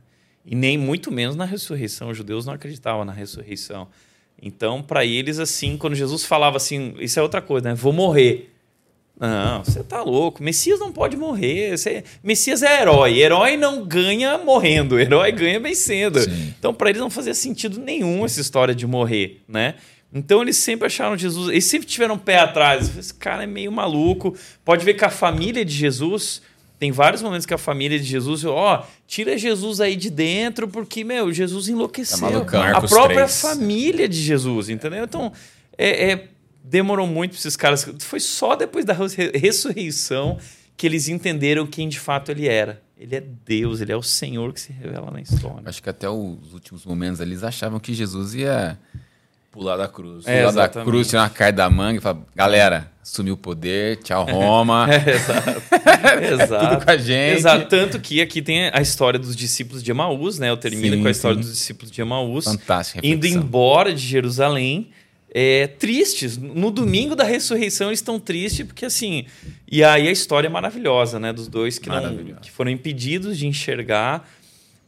E nem muito menos na ressurreição. Os judeus não acreditavam na ressurreição. Então, para eles, assim, quando Jesus falava assim, isso é outra coisa, né? Vou morrer. Não, você tá louco. Messias não pode morrer. Você- Messias é herói. Herói não ganha morrendo. Herói ganha vencendo. Sim. Então, para eles não fazia sentido nenhum essa história de morrer, né? Então, eles sempre acharam Jesus. Eles sempre tiveram um pé atrás. Esse cara é meio maluco. Pode ver que a família de Jesus. Tem vários momentos que a família de Jesus, ó, tira Jesus aí de dentro, porque, meu, Jesus enlouqueceu. Tá malucão. a Marcos própria 3. família de Jesus, entendeu? Então, é, é- demorou muito para esses caras. Foi só depois da res- ressurreição que eles entenderam quem de fato ele era. Ele é Deus, ele é o Senhor que se revela na história. Acho que até os últimos momentos ali, eles achavam que Jesus ia Pular da cruz. É, pular da cruz, tirar uma carta da manga e falar, galera, assumiu o poder, tchau Roma. Exato. Tudo com a gente. Exato. Tanto que aqui tem a história dos discípulos de Emaús, né? Eu termino Sim, com a história sim. dos discípulos de Emaús. Fantástica Indo embora de Jerusalém, é, tristes. No domingo da ressurreição eles estão tristes, porque assim. E aí a história é maravilhosa, né? Dos dois que, não, que foram impedidos de enxergar,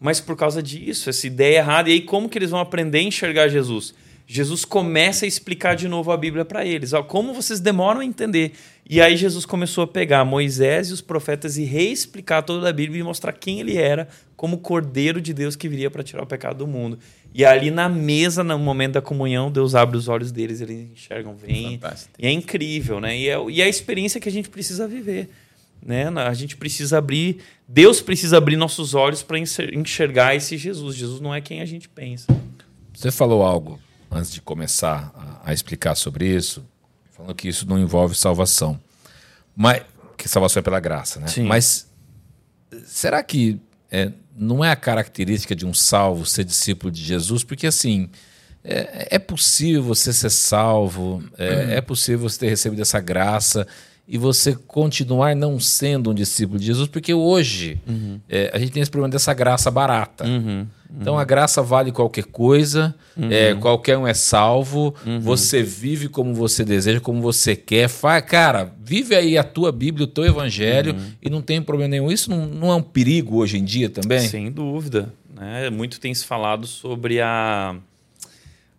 mas por causa disso, essa ideia errada. E aí, como que eles vão aprender a enxergar Jesus? Jesus começa a explicar de novo a Bíblia para eles. Ó, como vocês demoram a entender. E aí Jesus começou a pegar Moisés e os profetas e reexplicar toda a Bíblia e mostrar quem ele era como Cordeiro de Deus que viria para tirar o pecado do mundo. E ali na mesa, no momento da comunhão, Deus abre os olhos deles, eles enxergam. Fantástico. E é incrível, né? E é, e é a experiência que a gente precisa viver. Né? A gente precisa abrir, Deus precisa abrir nossos olhos para enxergar esse Jesus. Jesus não é quem a gente pensa. Você falou algo antes de começar a, a explicar sobre isso, falando que isso não envolve salvação. Mas que salvação é pela graça, né? Sim. Mas será que é, não é a característica de um salvo ser discípulo de Jesus? Porque assim, é, é possível você ser salvo, é, é possível você ter recebido essa graça e você continuar não sendo um discípulo de Jesus, porque hoje é, a gente tem esse problema dessa graça barata. Então a graça vale qualquer coisa, é, qualquer um é salvo, você vive como você deseja, como você quer. Fa cara, vive aí a tua Bíblia, o teu evangelho e não tem problema nenhum. Isso não, não é um perigo hoje em dia também? Sem dúvida. Né? Muito tem se falado sobre a,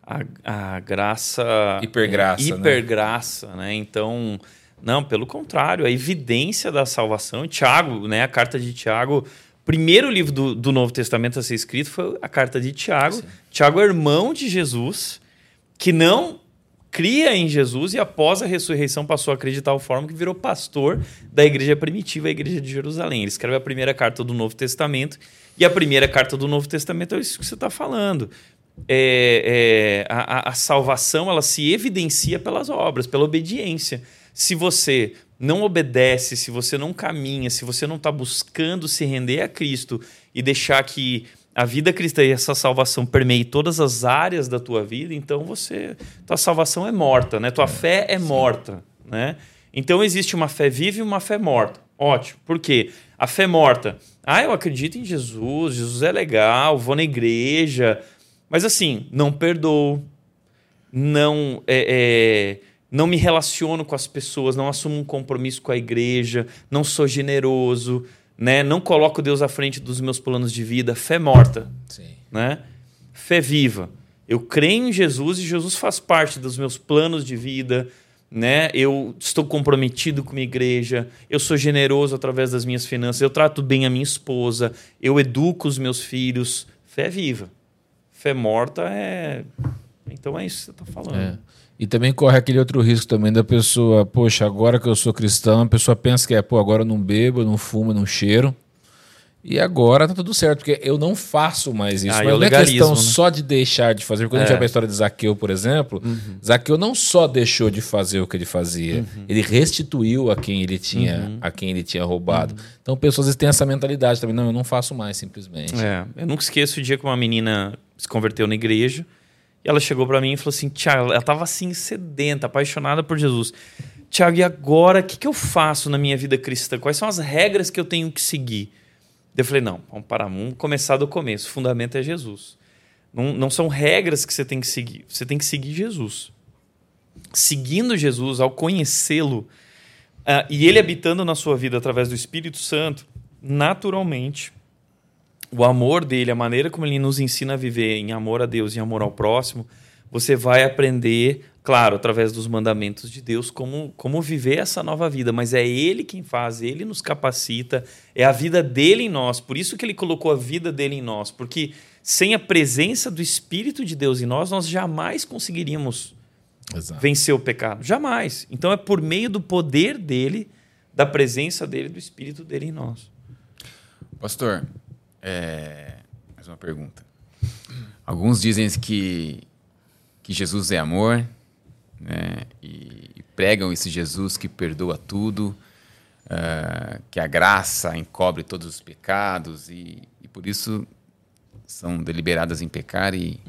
a, a graça. Hipergraça, é, né? hipergraça, né? Então, não, pelo contrário, a evidência da salvação. Tiago, né? A carta de Tiago. Primeiro livro do, do Novo Testamento a ser escrito foi a carta de Tiago. Tiago é irmão de Jesus, que não cria em Jesus e após a ressurreição passou a acreditar o forma que virou pastor da igreja primitiva, a igreja de Jerusalém. Ele escreve a primeira carta do Novo Testamento e a primeira carta do Novo Testamento é isso que você está falando. É, é, a, a- a salvação ela se evidencia pelas obras, pela obediência. Se você não obedece, se você não caminha, se você não está buscando se render a Cristo e deixar que a vida cristã e essa salvação permeie todas as áreas da tua vida, então você tua salvação é morta, né? Tua fé é morta, né? Então existe uma fé viva e uma fé morta. Ótimo. Por quê? A fé morta. Ah, eu acredito em Jesus, Jesus é legal, vou na igreja, mas assim, não perdoo, não é, é, não me relaciono com as pessoas, não assumo um compromisso com a igreja, não sou generoso, né? Não coloco Deus à frente dos meus planos de vida. Fé morta, Sim. né? Fé viva. Eu creio em Jesus e Jesus faz parte dos meus planos de vida, né? Eu estou comprometido com a igreja, eu sou generoso através das minhas finanças, eu trato bem a minha esposa, eu educo os meus filhos. Fé viva. Fé morta é. Então é isso que você está falando. É. E também corre aquele outro risco também da pessoa, poxa, agora que eu sou cristão, a pessoa pensa que é, pô, agora eu não bebo, eu não fumo, eu não cheiro. E agora tá tudo certo, porque eu não faço mais isso. Ah, Mas é não é questão né? só de deixar de fazer. Quando a gente É. vai pra história de Zaqueu, por exemplo, Zaqueu não só deixou de fazer o que ele fazia, ele restituiu a quem ele tinha, a quem ele tinha roubado. Então pessoas às vezes têm essa mentalidade também, não, eu não faço mais simplesmente. É, eu nunca esqueço o dia que uma menina se converteu na igreja e ela chegou pra mim e falou assim: Tiago, ela tava assim, sedenta, apaixonada por Jesus. Tiago, e agora o que, que eu faço na minha vida cristã? Quais são as regras que eu tenho que seguir? Eu falei: não, vamos parar, vamos começar do começo. O fundamento é Jesus. Não, não são regras que você tem que seguir, você tem que seguir Jesus. Seguindo Jesus, ao conhecê-lo, ah, e ele habitando na sua vida através do Espírito Santo, naturalmente, o amor dele, a maneira como ele nos ensina a viver em amor a Deus e amor ao próximo, você vai aprender, claro, através dos mandamentos de Deus, como, como viver essa nova vida. Mas é Ele quem faz, Ele nos capacita, é a vida dele em nós. Por isso que Ele colocou a vida dele em nós, porque sem a presença do Espírito de Deus em nós, nós jamais conseguiríamos Exato. vencer o pecado. Jamais. Então é por meio do poder dele, da presença dele, do Espírito dele em nós. Pastor, é, mais uma pergunta. Alguns dizem que, que Jesus é amor, né? E, e pregam esse Jesus que perdoa tudo, ah, que a graça encobre todos os pecados e, e por isso são deliberadas em pecar e,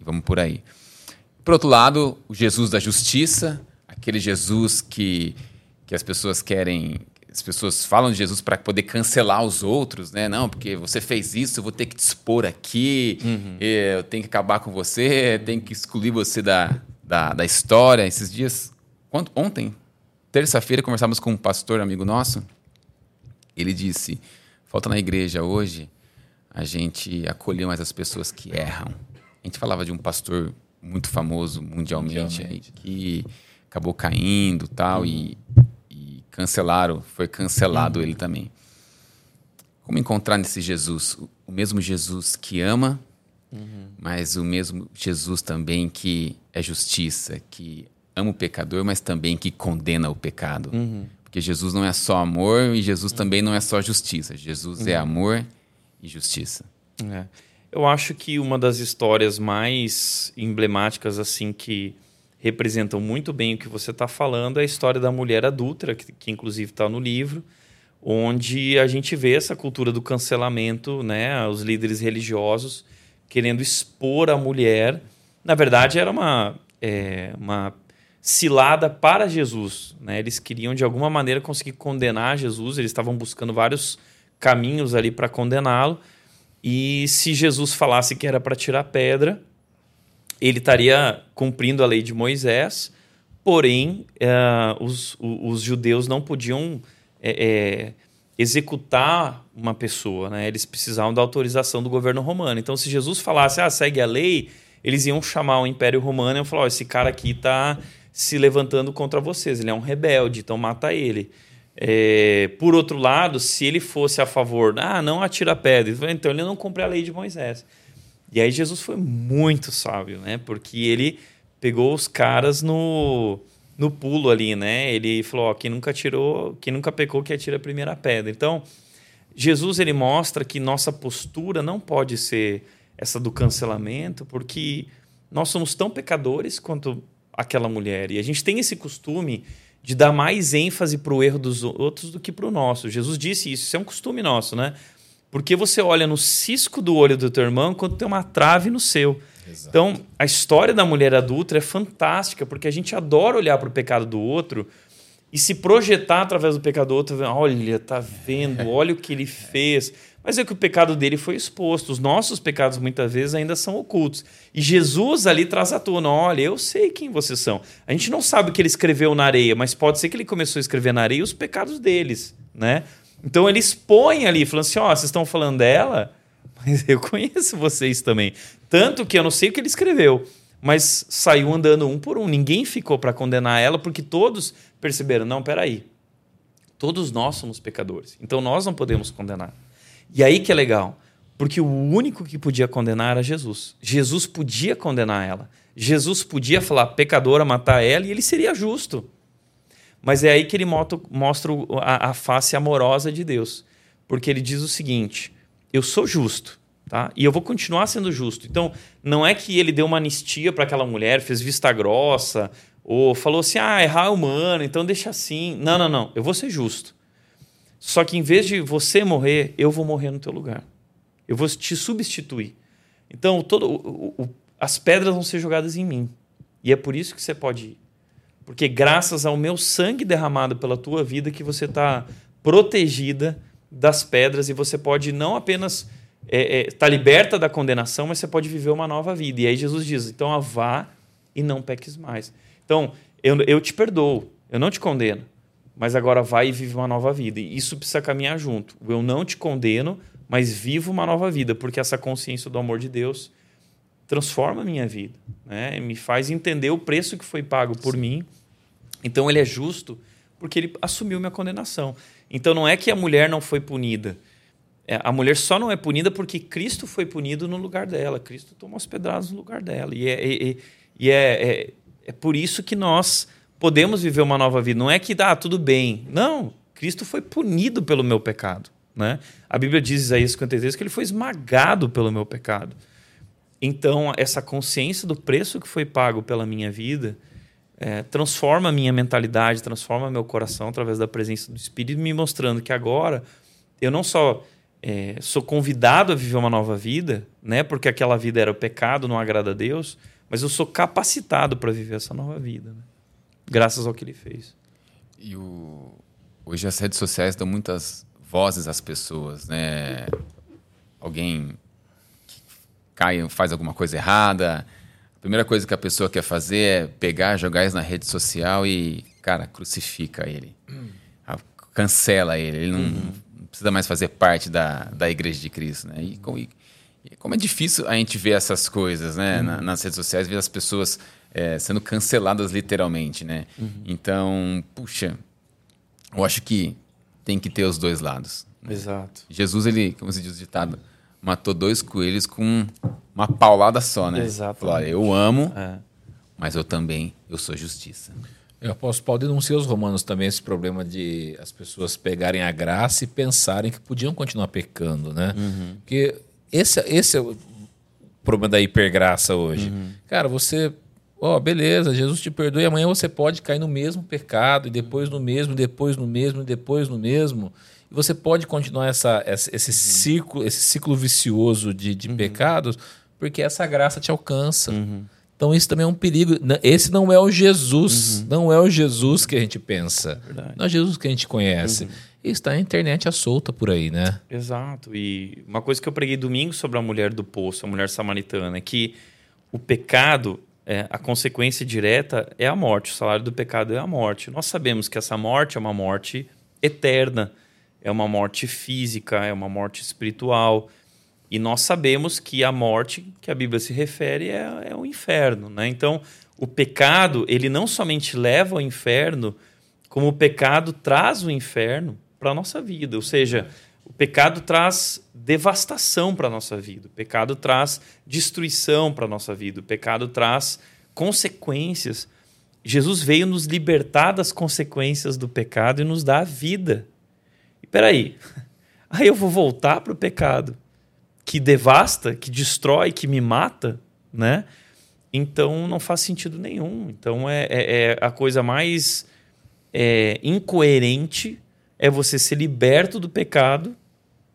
e vamos por aí. Por outro lado, o Jesus da justiça, aquele Jesus que, que as pessoas querem. As pessoas falam de Jesus para poder cancelar os outros, né? Não, porque você fez isso, eu vou ter que te expor aqui, eh, eu tenho que acabar com você, tenho que excluir você da, da, da história. Esses dias, quando- ontem, terça-feira, conversávamos com um pastor amigo nosso. Ele disse: falta na igreja hoje a gente acolher mais as pessoas que erram. A gente falava de um pastor muito famoso mundialmente, aí, Mundialmente. que acabou caindo tal, e, e cancelaram, foi cancelado ele também. Como encontrar nesse Jesus o- mesmo Jesus que ama, mas o mesmo Jesus também que é justiça, que ama o pecador, mas também que condena o pecado. Porque Jesus não é só amor e Jesus também não é só justiça. Jesus é amor e justiça. É. Eu acho que uma das histórias mais emblemáticas, assim, que representam muito bem o que você está falando é a história da mulher adulta, que, que inclusive está no livro, onde a gente vê essa cultura do cancelamento, né? Os líderes religiosos querendo expor a mulher. Na verdade, era uma, é, uma cilada para Jesus. Né? Eles queriam, de alguma maneira, conseguir condenar Jesus. Eles estavam buscando vários caminhos ali para condená-lo. E se Jesus falasse que era para tirar pedra, ele estaria cumprindo a lei de Moisés, porém, eh, os, os judeus não podiam eh, eh, executar uma pessoa, né? eles precisavam da autorização do governo romano. Então, se Jesus falasse, ah, segue a lei, eles iam chamar o Império Romano e falar: "Ó, esse cara aqui está se levantando contra vocês, ele é um rebelde, então mata ele. É, por outro lado, se ele fosse a favor, ah, não atira pedra, então ele não cumpre a lei de Moisés. E aí Jesus foi muito sábio, né? Porque ele pegou os caras no, no pulo ali, né? Ele falou, ó, quem nunca atirou, quem nunca pecou, que atira a primeira pedra. Então, Jesus ele mostra que nossa postura não pode ser essa do cancelamento, porque nós somos tão pecadores quanto aquela mulher. E a gente tem esse costume de dar mais ênfase para o erro dos outros do que para o nosso. Jesus disse isso, isso é um costume nosso, né? Porque você olha no cisco do olho do teu irmão quando tem uma trave no seu. Exato. Então, a história da mulher adulta é fantástica, porque a gente adora olhar para o pecado do outro e se projetar através do pecado do outro, olha, tá vendo, olha o que ele fez. Mas é que o pecado dele foi exposto. Os nossos pecados muitas vezes ainda são ocultos. E Jesus ali traz à tona: olha, eu sei quem vocês são. A gente não sabe o que ele escreveu na areia, mas pode ser que ele começou a escrever na areia os pecados deles, né? Então ele expõe ali, falando assim: ó, oh, vocês estão falando dela, mas eu conheço vocês também. Tanto que eu não sei o que ele escreveu, mas saiu andando um por um. Ninguém ficou para condenar ela, porque todos perceberam: não, peraí. Todos nós somos pecadores, então nós não podemos condenar. E aí que é legal, porque o único que podia condenar era Jesus. Jesus podia condenar ela. Jesus podia falar pecadora, matar ela e ele seria justo. Mas é aí que ele mostra a, face amorosa de Deus. Porque ele diz o seguinte: eu sou justo, tá? E eu vou continuar sendo justo. Então, não é que ele deu uma anistia para aquela mulher, fez vista grossa, ou falou assim: ah, errar é humano, então deixa assim. Não, não, não. Eu vou ser justo. Só que em vez de você morrer, eu vou morrer no teu lugar. Eu vou te substituir. Então, todo, o, o, as pedras vão ser jogadas em mim. E é por isso que você pode ir. Porque graças ao meu sangue derramado pela tua vida que você está protegida das pedras e você pode não apenas estar é, é, tá liberta da condenação, mas você pode viver uma nova vida. E aí Jesus diz: então vá e não peques mais. Então, eu, eu te perdoo, eu não te condeno mas agora vai e vive uma nova vida. E isso precisa caminhar junto. Eu não te condeno, mas vivo uma nova vida, porque essa consciência do amor de Deus transforma a minha vida, né? me faz entender o preço que foi pago por mim. Então ele é justo porque ele assumiu minha condenação. Então não é que a mulher não foi punida. É, a mulher só não é punida porque Cristo foi punido no lugar dela. Cristo tomou as pedradas no lugar dela. E é, e, e é, é, é por isso que nós podemos viver uma nova vida. Não é que, ah, tudo bem. Não, Cristo foi punido pelo meu pecado. Né? A Bíblia diz, Isaías 53, que ele foi esmagado pelo meu pecado. Então, essa consciência do preço que foi pago pela minha vida é, transforma a minha mentalidade, transforma meu coração através da presença do Espírito, me mostrando que agora eu não só é, sou convidado a viver uma nova vida, né, porque aquela vida era o pecado, não agrada a Deus, mas eu sou capacitado para viver essa nova vida. Né? graças ao que ele fez. E o... hoje as redes sociais dão muitas vozes às pessoas, né? Alguém cai, faz alguma coisa errada, a primeira coisa que a pessoa quer fazer é pegar, jogar isso na rede social e, cara, crucifica ele. Cancela ele. Ele não, uhum. não, precisa mais fazer parte da, da igreja de Cristo, né? E, e, e como é difícil a gente ver essas coisas, né? Uhum. Na, nas redes sociais, ver as pessoas é, sendo canceladas literalmente, né? Uhum. Então, puxa, eu acho que tem que ter os dois lados. Exato. Jesus, ele, como se diz o ditado, matou dois coelhos com uma paulada só, né? Exato. Falou, eu amo, é. mas eu também, eu sou justiça. O apóstolo Paulo denuncia os romanos também esse problema de as pessoas pegarem a graça e pensarem que podiam continuar pecando, né? Uhum. Porque esse, esse é o problema da hipergraça hoje. Uhum. Cara, você Ó, oh, beleza, Jesus te perdoe, amanhã você pode cair no mesmo pecado, e depois no mesmo, depois no mesmo, depois no mesmo. E você pode continuar essa, essa esse, uhum. ciclo, esse ciclo vicioso de, de uhum. pecados, porque essa graça te alcança. Uhum. Então isso também é um perigo. Esse não é o Jesus, uhum. não é o Jesus que a gente pensa. É não é o Jesus que a gente conhece. Uhum. E está na internet à solta por aí, né? Exato. E uma coisa que eu preguei domingo sobre a mulher do poço, a mulher samaritana, é que o pecado é, a consequência direta é a morte. O salário do pecado é a morte. Nós sabemos que essa morte é uma morte eterna, é uma morte física, é uma morte espiritual. E nós sabemos que a morte que a Bíblia se refere é, é o inferno. Né? Então, o pecado, ele não somente leva ao inferno, como o pecado traz o inferno para a nossa vida. Ou seja, o pecado traz devastação para a nossa vida, o pecado traz destruição para a nossa vida, o pecado traz consequências. Jesus veio nos libertar das consequências do pecado e nos dar a vida. E peraí, aí eu vou voltar para o pecado que devasta, que destrói, que me mata, né? Então não faz sentido nenhum. Então é, é, é a coisa mais é, incoerente é você ser liberto do pecado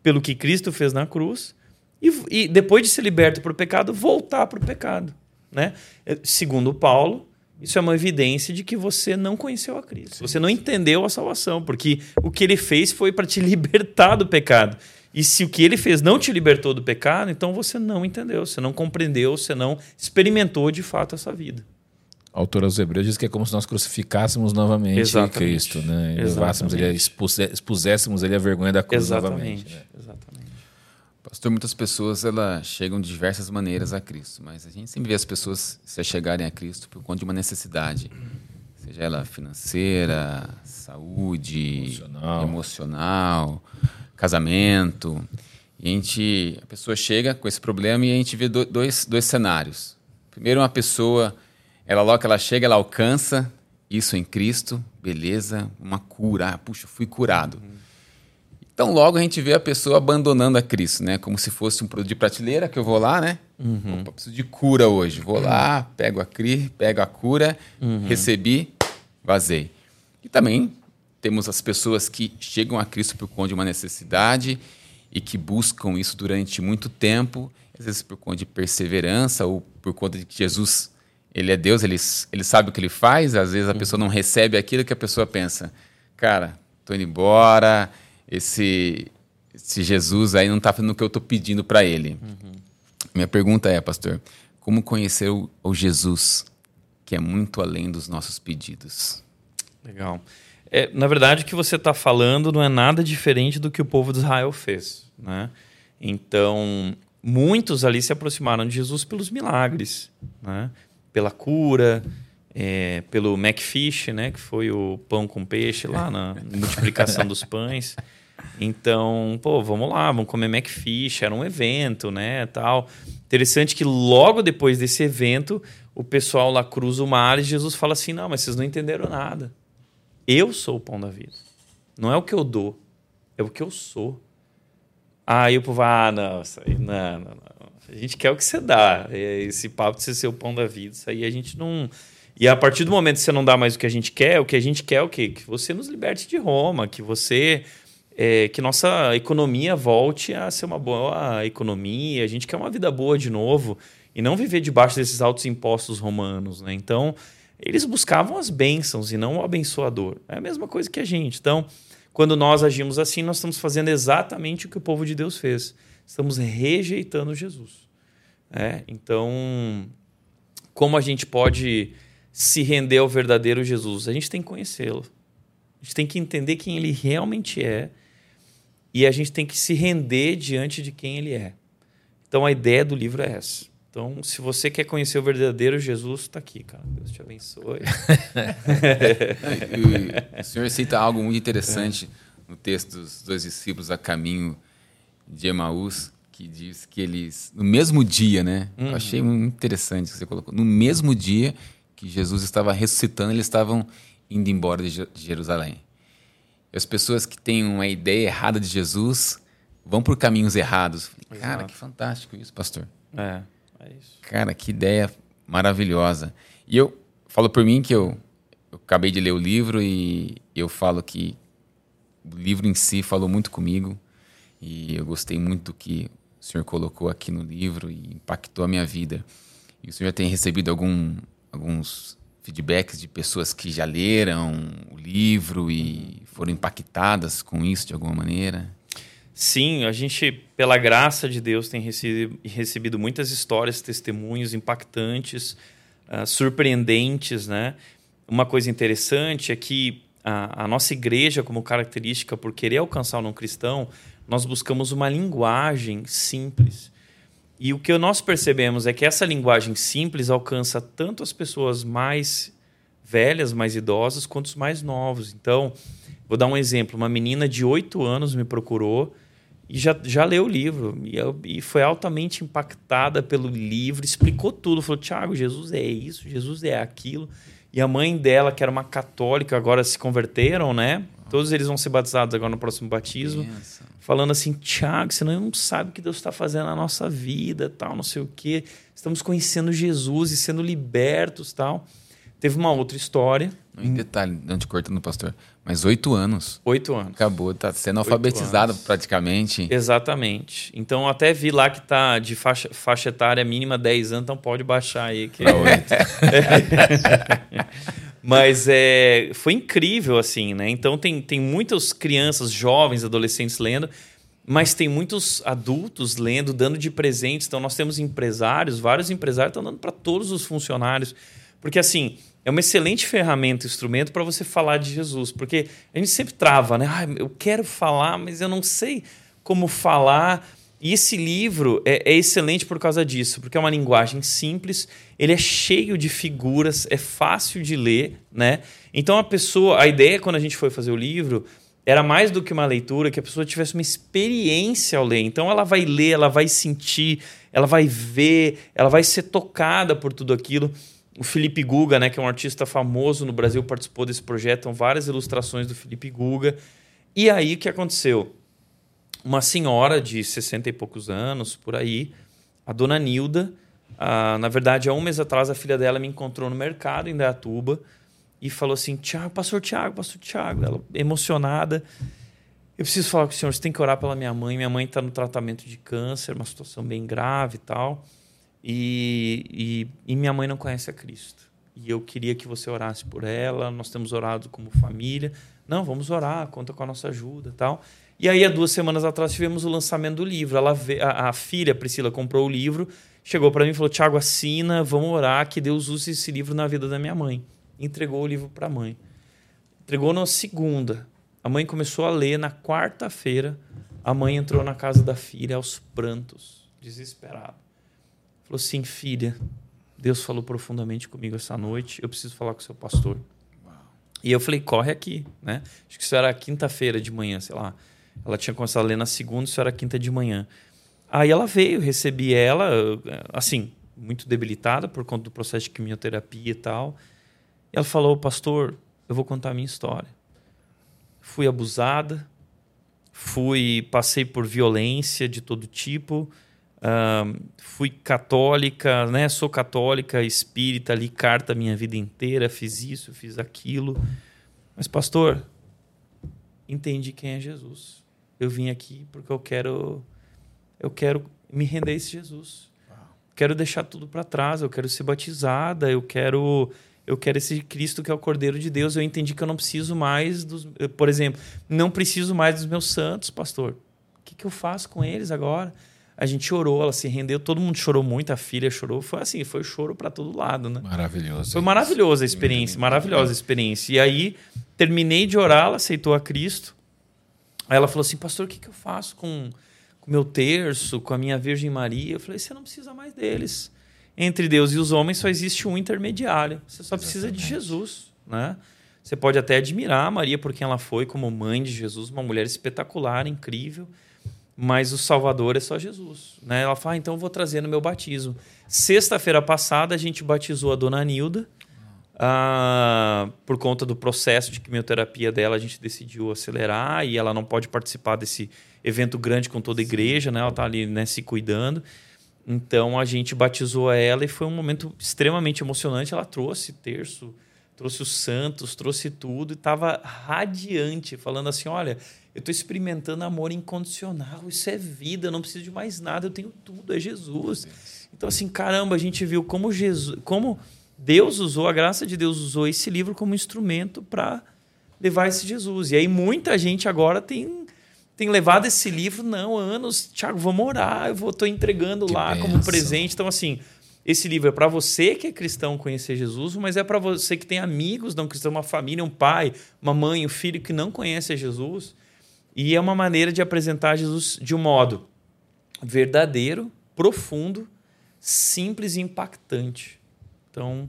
pelo que Cristo fez na cruz e, e depois de ser liberto para o pecado, voltar para o pecado. Né? É, segundo Paulo, Isso é uma evidência de que você não conheceu a Cristo. Você não entendeu a salvação, porque o que ele fez foi para te libertar do pecado. E se o que ele fez não te libertou do pecado, então você não entendeu, você não compreendeu, você não experimentou de fato essa vida. O autor aos Hebreus diz que é como se nós crucificássemos novamente Exatamente. Cristo, né? E levássemos ele, expuséssemos ele a vergonha da cruz Exatamente. novamente. Né? Exatamente. Pastor, muitas pessoas elas chegam de diversas maneiras a Cristo, mas a gente sempre vê as pessoas se chegarem a Cristo por conta de uma necessidade, seja ela financeira, saúde, emocional, emocional casamento. E a gente, a pessoa chega com esse problema e a gente vê dois, dois cenários. Primeiro, uma pessoa, ela logo que ela chega, ela alcança isso em Cristo, beleza, uma cura, ah, puxa, fui curado. Uhum. Então, logo a gente vê a pessoa abandonando a Cristo, né? Como se fosse um produto de prateleira que eu vou lá, né? Uhum. Opa, preciso de cura hoje. Vou lá, pego a CRI, pego a cura, uhum. recebi, vazei. E também temos as pessoas que chegam a Cristo por conta de uma necessidade e que buscam isso durante muito tempo, às vezes por conta de perseverança ou por conta de que Jesus ele é Deus, ele, ele sabe o que ele faz, às vezes a pessoa não recebe aquilo que a pessoa pensa. Cara, tô indo embora, esse, esse Jesus aí não está fazendo o que eu estou pedindo para ele. Uhum. Minha pergunta é, pastor, como conhecer o, o Jesus que é muito além dos nossos pedidos? Legal. É, na verdade, o que você está falando não é nada diferente do que o povo de Israel fez. Né? Então, muitos ali se aproximaram de Jesus pelos milagres, né? Pela cura, é, pelo Macfish, né? que foi o pão com peixe lá na multiplicação dos pães. Então, pô, vamos lá, vamos comer Macfish, era um evento, né, tal. Interessante que logo depois desse evento, o pessoal lá cruza o mar e Jesus fala assim: "Não, mas vocês não entenderam nada. Eu sou o pão da vida. Não é o que eu dou, é o que eu sou. Aí o povo, ah, não, isso aí, não, não, não. A gente quer o que você dá. Esse papo de você ser o pão da vida, isso aí a gente não. E a partir do momento que você não dá mais o que a gente quer, o que a gente quer é o quê? Que você nos liberte de Roma, que você. É, que nossa economia volte a ser uma boa economia. A gente quer uma vida boa de novo e não viver debaixo desses altos impostos romanos, né? Então, eles buscavam as bênçãos e não o abençoador. É a mesma coisa que a gente. Então, quando nós agimos assim, nós estamos fazendo exatamente o que o povo de Deus fez. Estamos rejeitando Jesus. É, então, como a gente pode se render ao verdadeiro Jesus? A gente tem que conhecê-lo. A gente tem que entender quem ele realmente é e a gente tem que se render diante de quem ele é. Então, a ideia do livro é essa. Então, se você quer conhecer o verdadeiro Jesus, está aqui, cara. Deus te abençoe. o senhor cita algo muito interessante no texto dos dois discípulos a caminho de Emaús, que diz que eles, no mesmo dia, né? Uhum. Eu achei muito interessante que você colocou. No mesmo dia que Jesus estava ressuscitando, eles estavam indo embora de Jerusalém. E as pessoas que têm uma ideia errada de Jesus vão por caminhos errados. Cara, Exato. que fantástico isso, pastor. É. É isso. Cara, que ideia maravilhosa. E eu falo por mim que eu, eu acabei de ler o livro e eu falo que o livro em si falou muito comigo e eu gostei muito que o senhor colocou aqui no livro e impactou a minha vida. E o senhor já tem recebido algum, alguns feedbacks de pessoas que já leram o livro e foram impactadas com isso de alguma maneira? Sim, a gente, pela graça de Deus, tem recebido, muitas histórias, testemunhos impactantes, uh, surpreendentes, né? Uma coisa interessante é que a, a, nossa igreja, como característica, por querer alcançar o não cristão, nós buscamos uma linguagem simples. E o que nós percebemos é que essa linguagem simples alcança tanto as pessoas mais velhas, mais idosas, quanto os mais novos. Então, vou dar um exemplo: uma menina de 8 anos me procurou e já, já leu o livro e, eu, e foi altamente impactada pelo livro, explicou tudo, falou: Tiago, Jesus é isso, Jesus é aquilo. E a mãe dela, que era uma católica, agora se converteram, né? Todos eles vão ser batizados agora no próximo batismo. Falando assim, Tiago, você não sabe o que Deus está fazendo na nossa vida, tal, não sei o quê. Estamos conhecendo Jesus e sendo libertos, tal. Teve uma outra história. Em detalhe, não te cortando, pastor. Mas oito anos. Oito anos. Acabou, tá sendo alfabetizado praticamente. Exatamente. Então até vi lá que tá de faixa, faixa etária mínima 10 anos, então pode baixar aí. Que... Mas é, foi incrível, assim, né? Então tem, tem muitas crianças, jovens, adolescentes lendo, mas tem muitos adultos lendo, dando de presentes. Então nós temos empresários, vários empresários estão dando para todos os funcionários. Porque assim, é uma excelente ferramenta, instrumento para você falar de Jesus. Porque a gente sempre trava, né? Ah, eu quero falar, mas eu não sei como falar. E esse livro é, é, excelente por causa disso, porque é uma linguagem simples, ele é cheio de figuras, é fácil de ler, né? Então a pessoa, a ideia quando a gente foi fazer o livro era mais do que uma leitura, que a pessoa tivesse uma experiência ao ler. Então ela vai ler, ela vai sentir, ela vai ver, ela vai ser tocada por tudo aquilo. O Felipe Guga, né, que é um artista famoso no Brasil, participou desse projeto, várias ilustrações do Felipe Guga. E aí o que aconteceu? Uma senhora de 60 e poucos anos, por aí, a dona Nilda. Ah, na verdade, há um mês atrás, a filha dela me encontrou no mercado em Dayatuba e falou assim: Tiago, pastor Tiago, pastor Tiago. Ela emocionada. Eu preciso falar com o senhor, você tem que orar pela minha mãe. Minha mãe está no tratamento de câncer, uma situação bem grave e tal. E, e, e minha mãe não conhece a Cristo. E eu queria que você orasse por ela. Nós temos orado como família. Não, vamos orar, conta com a nossa ajuda tal. E aí, há duas semanas atrás, tivemos o lançamento do livro. Ela vê, a, a filha, Priscila, comprou o livro, chegou para mim e falou: Tiago, assina, vamos orar, que Deus use esse livro na vida da minha mãe. Entregou o livro para a mãe. Entregou na segunda. A mãe começou a ler na quarta-feira. A mãe entrou na casa da filha aos prantos, desesperada. Falou assim: Filha, Deus falou profundamente comigo essa noite. Eu preciso falar com o seu pastor. E eu falei: Corre aqui, né? Acho que isso era quinta-feira de manhã, sei lá. Ela tinha começado a ler na segunda, isso era quinta de manhã. Aí ela veio, recebi ela, assim, muito debilitada por conta do processo de quimioterapia e tal. E ela falou: Pastor, eu vou contar a minha história. Fui abusada, fui passei por violência de todo tipo, uh, fui católica, né? Sou católica, espírita, li carta a minha vida inteira, fiz isso, fiz aquilo. Mas, pastor, entendi quem é Jesus eu vim aqui porque eu quero eu quero me render a esse Jesus. Quero deixar tudo para trás, eu quero ser batizada, eu quero eu quero esse Cristo que é o Cordeiro de Deus. Eu entendi que eu não preciso mais dos, por exemplo, não preciso mais dos meus santos, pastor. O que, que eu faço com eles agora? A gente orou, ela se rendeu, todo mundo chorou muito, a filha chorou, foi assim, foi choro para todo lado, né? Maravilhoso. Foi maravilhosa a experiência, maravilhosa a experiência. E aí terminei de orar, ela aceitou a Cristo. Aí ela falou assim, pastor, o que, que eu faço com o meu terço, com a minha Virgem Maria? Eu falei, você não precisa mais deles. Entre Deus e os homens só existe um intermediário. Você só Exatamente. precisa de Jesus, né? Você pode até admirar a Maria por quem ela foi como mãe de Jesus, uma mulher espetacular, incrível, mas o Salvador é só Jesus. Né? Ela fala, ah, então eu vou trazer no meu batismo. Sexta-feira passada a gente batizou a dona Nilda, ah, por conta do processo de quimioterapia dela, a gente decidiu acelerar e ela não pode participar desse evento grande com toda a igreja, né? Ela está ali né, se cuidando. Então a gente batizou ela e foi um momento extremamente emocionante. Ela trouxe terço, trouxe os santos, trouxe tudo e estava radiante, falando assim: olha, eu estou experimentando amor incondicional, isso é vida, eu não preciso de mais nada, eu tenho tudo, é Jesus. Então, assim, caramba, a gente viu como Jesus, como Deus usou, a graça de Deus usou esse livro como instrumento para levar esse Jesus. E aí muita gente agora tem, tem levado esse livro, não, anos, Tiago, vamos orar, eu estou entregando que lá benção. como presente. Então, assim, esse livro é para você que é cristão conhecer Jesus, mas é para você que tem amigos não cristãos, uma família, um pai, uma mãe, um filho que não conhece Jesus. E é uma maneira de apresentar Jesus de um modo verdadeiro, profundo, simples e impactante. Então,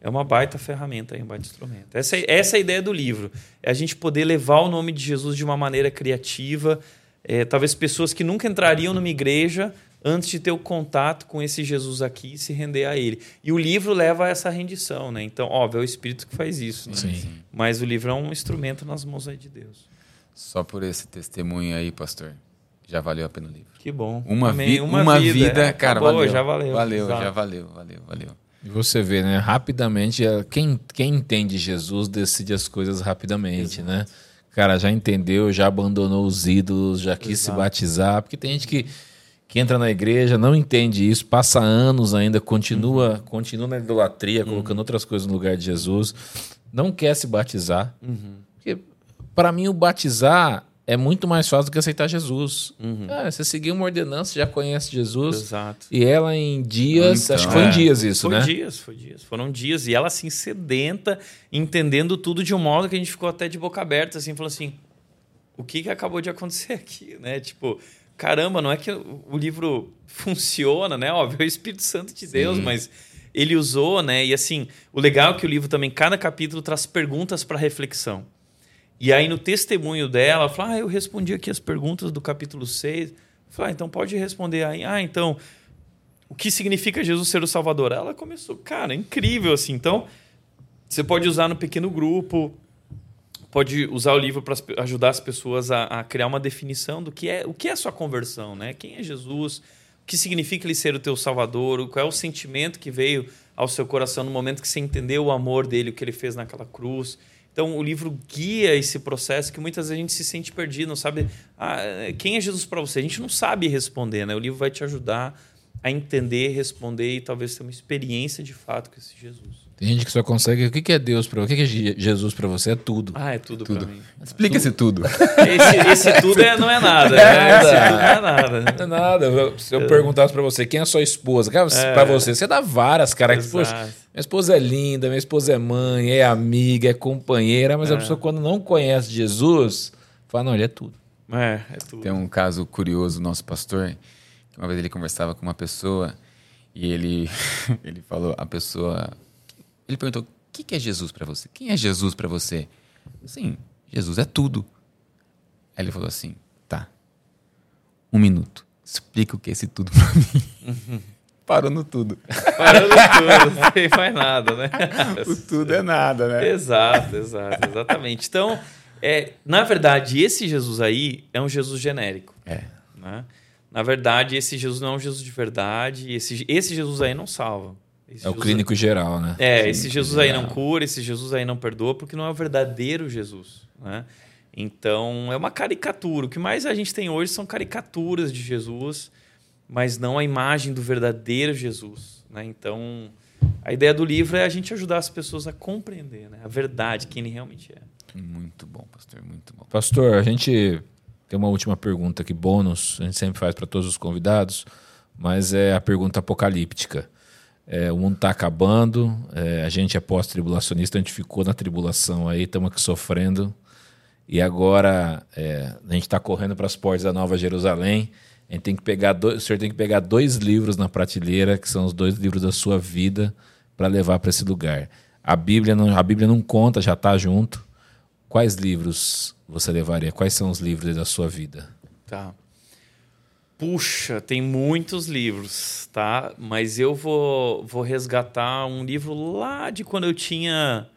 é uma baita ferramenta, um baita instrumento. Essa, essa é a ideia do livro. É a gente poder levar o nome de Jesus de uma maneira criativa. É, talvez pessoas que nunca entrariam numa igreja antes de ter o contato com esse Jesus aqui e se render a ele. E o livro leva a essa rendição, né? Então, óbvio, é o Espírito que faz isso. Né? Sim. Mas o livro é um instrumento nas mãos de Deus. Só por esse testemunho aí, pastor, já valeu a pena o livro. Que bom. Uma, vi uma, uma vida, vida é, cara, acabou, valeu. Já valeu. Valeu, Exato. já valeu, valeu, valeu. E você vê, né? Rapidamente, quem, quem entende Jesus decide as coisas rapidamente, né? Cara, já entendeu, já abandonou os ídolos, já quis Exato. se batizar, porque tem gente que, que entra na igreja, não entende isso, passa anos ainda, continua, uhum. continua na idolatria, uhum. colocando outras coisas no lugar de Jesus, não quer se batizar. Uhum. Porque, para mim, o batizar é muito mais fácil do que aceitar Jesus. Uhum. Ah, você seguiu uma ordenança, já conhece Jesus. Exato. E ela em dias, então, acho que foi é. em dias isso, foi né? Foi dias, foi dias. Foram dias. E ela assim, sedenta, entendendo tudo de um modo que a gente ficou até de boca aberta, assim, falou assim, o que, que acabou de acontecer aqui, né? Tipo, caramba, não é que o livro funciona, né? Óbvio, é o Espírito Santo de Deus, Sim. mas ele usou, né? E assim, o legal é que o livro também, cada capítulo traz perguntas para reflexão. E aí, no testemunho dela, ela fala: ah, eu respondi aqui as perguntas do capítulo 6. Falei, ah, então pode responder aí. Ah, então, o que significa Jesus ser o Salvador? Ela começou, cara, incrível assim. Então, você pode usar no pequeno grupo, pode usar o livro para ajudar as pessoas a, a, criar uma definição do que é o que é a sua conversão, né? Quem é Jesus? O que significa ele ser o teu Salvador? Qual é o sentimento que veio ao seu coração no momento que você entendeu o amor dele, o que ele fez naquela cruz? Então, o livro guia esse processo que muitas vezes a gente se sente perdido, não sabe ah, quem é Jesus para você. A gente não sabe responder, né? O livro vai te ajudar a entender, responder e talvez ter uma experiência de fato com esse Jesus. Tem gente que só consegue. O que é Deus para você? O que é Jesus para você? É tudo. Ah, é tudo, tudo. para mim. Explica-se tudo. Esse, esse, tudo é, não é nada. Né? Esse tudo não é nada. Não é nada. Se eu perguntasse para você quem é a sua esposa, é. para você, você dá várias características. Poxa, minha esposa é linda, minha esposa é mãe, é amiga, é companheira, mas é. a pessoa, quando não conhece Jesus, fala: não, ele é tudo. É, é tudo. Tem um caso curioso, nosso pastor, uma vez ele conversava com uma pessoa e ele, ele falou: a pessoa ele perguntou: o que é Jesus para você? Quem é Jesus para você? Sim, Jesus é tudo. Aí ele falou assim: tá, um minuto, explica o que é esse tudo para mim. Parou no tudo. Parou no tudo, não tem mais nada, né? o tudo é nada, né? Exato, exato, exatamente. Então, é, na verdade, esse Jesus aí é um Jesus genérico. É. Né? Na verdade, esse Jesus não é um Jesus de verdade. Esse, esse Jesus aí não salva. Esse é o clínico geral, né? É, esse Jesus geral. aí não cura, esse Jesus aí não perdoa, porque não é o verdadeiro Jesus, né? Então, é uma caricatura. O que mais a gente tem hoje são caricaturas de Jesus, mas não a imagem do verdadeiro Jesus, né? Então, a ideia do livro é a gente ajudar as pessoas a compreender né? a verdade, quem ele realmente é. Muito bom, pastor, muito bom. Pastor, a gente tem uma última pergunta aqui, bônus, a gente sempre faz para todos os convidados, mas é a pergunta apocalíptica. É, o mundo está acabando, é, a gente é pós-tribulacionista, a gente ficou na tribulação aí, estamos aqui sofrendo. E agora é, a gente está correndo para as portas da Nova Jerusalém. A gente tem que pegar dois, o senhor tem que pegar dois livros na prateleira, que são os dois livros da sua vida, para levar para esse lugar. A Bíblia não, a Bíblia não conta, já está junto. Quais livros você levaria? Quais são os livros da sua vida? Tá. Puxa, tem muitos livros, tá? Mas eu vou, vou resgatar um livro lá de quando eu tinha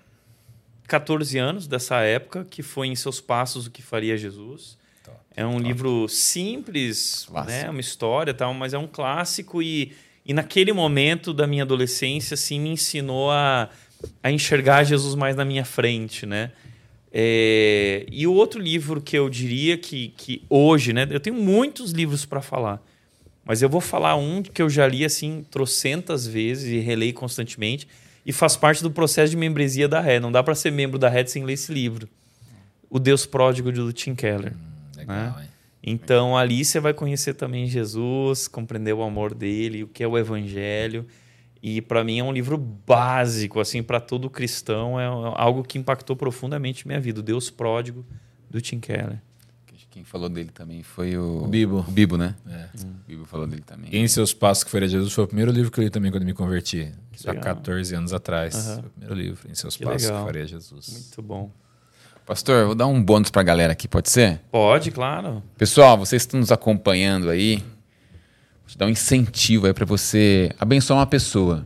14 anos, dessa época, que foi Em Seus Passos, O que Faria Jesus. Top, é um top. livro simples, né? uma história tal, mas é um clássico e, e naquele momento da minha adolescência, assim, me ensinou a, a enxergar Jesus mais na minha frente, né? É, e o outro livro que eu diria que, que hoje, né? Eu tenho muitos livros para falar, mas eu vou falar um que eu já li assim trocentas vezes e releio constantemente e faz parte do processo de membresia da Red. Não dá para ser membro da Red sem ler esse livro. O Deus Pródigo do Tim Keller. Hum, legal, né? Então ali você vai conhecer também Jesus, compreender o amor dele, o que é o Evangelho. E para mim é um livro básico, assim, para todo cristão. É algo que impactou profundamente minha vida. O Deus Pródigo, do Tim Keller. Quem falou dele também foi o... o Bibo. O Bibo, né? É. Hum. O Bibo falou dele também. Em Seus Passos, que foi a Jesus, foi o primeiro livro que eu li também quando me converti. Há 14 anos atrás. Uhum. Foi o primeiro livro. Em Seus que Passos, legal. que faria Jesus. Muito bom. Pastor, vou dar um bônus para a galera aqui, pode ser? Pode, claro. Pessoal, vocês estão nos acompanhando aí, te dar um incentivo aí para você abençoar uma pessoa.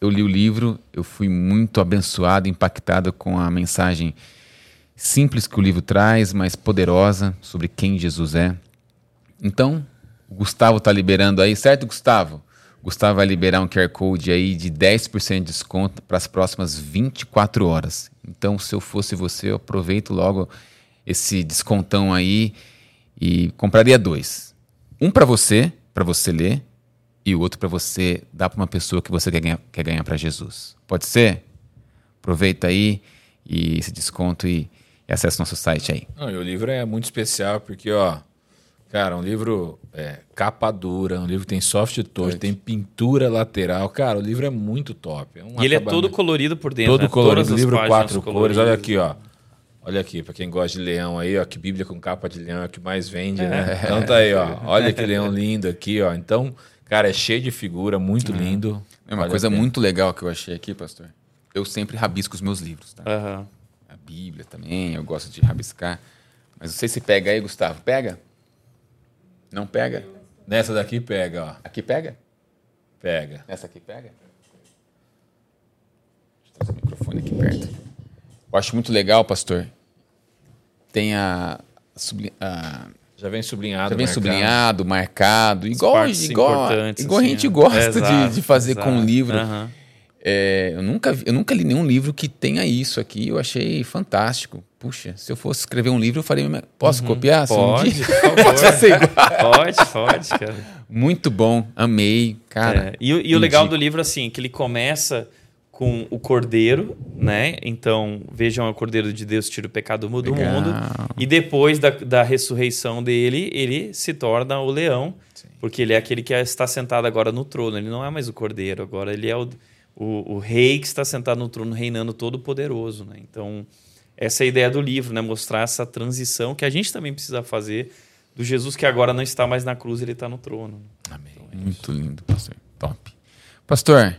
Eu li o livro, eu fui muito abençoado, impactado com a mensagem simples que o livro traz, mas poderosa sobre quem Jesus é. Então, o Gustavo está liberando aí, certo, Gustavo? Gustavo vai liberar um QR Code aí de 10% de desconto para as próximas 24 horas. Então, se eu fosse você, eu aproveito logo esse descontão aí e compraria dois. Um para você, para você ler, e o outro para você dar para uma pessoa que você quer ganhar, quer ganhar para Jesus. Pode ser? Aproveita aí e esse desconto e, e acesse nosso site aí. Não, e o livro é muito especial porque, ó, cara, um livro é, capa dura, um livro que tem soft touch, tem pintura lateral. Cara, o livro é muito top. É um E ele é todo colorido por dentro. todo né? colorido, Todas as livro quatro cores. coloridas. Olha aqui, ó. Olha aqui, pra quem gosta de leão aí, ó, que Bíblia com capa de leão é o que mais vende, né? Então tá aí, ó. Olha que leão lindo aqui, ó. Então, cara, é cheio de figura, muito lindo. É uma Vale coisa muito legal que eu achei aqui, pastor. Eu sempre rabisco os meus livros, tá? Aham. A Bíblia também, eu gosto de rabiscar. Mas não sei se pega aí, Gustavo. Pega? Não pega? Nessa daqui pega, ó. Aqui pega? Pega. Essa aqui pega? Deixa eu trazer o microfone aqui perto. Eu acho muito legal, pastor. Tem a. a- Já vem sublinhado. já vem marcado. sublinhado, marcado, igual, igual, igual a assim, gente ó. gosta de, Exato, de fazer com o exato. livro. Aham. É, eu, nunca, eu nunca li nenhum livro que tenha isso aqui. Eu achei fantástico. Puxa, se eu fosse escrever um livro, eu faria. Posso copiar? Se um Pode, igual? Pode, pode, cara. Muito bom, amei, cara. É, e, o- e o legal do livro, assim, que ele começa com o cordeiro, né? Então, vejam, é o cordeiro de Deus tira o pecado do mundo. E depois da, da ressurreição dele, ele se torna o leão, porque ele é aquele que está sentado agora no trono. Ele não é mais o cordeiro, agora ele é o, o, o rei que está sentado no trono, reinando todo poderoso, né? Então, essa é a ideia do livro, né? Mostrar essa transição que a gente também precisa fazer do Jesus que agora não está mais na cruz, ele está no trono. Amém. Muito lindo, pastor. Top. Pastor,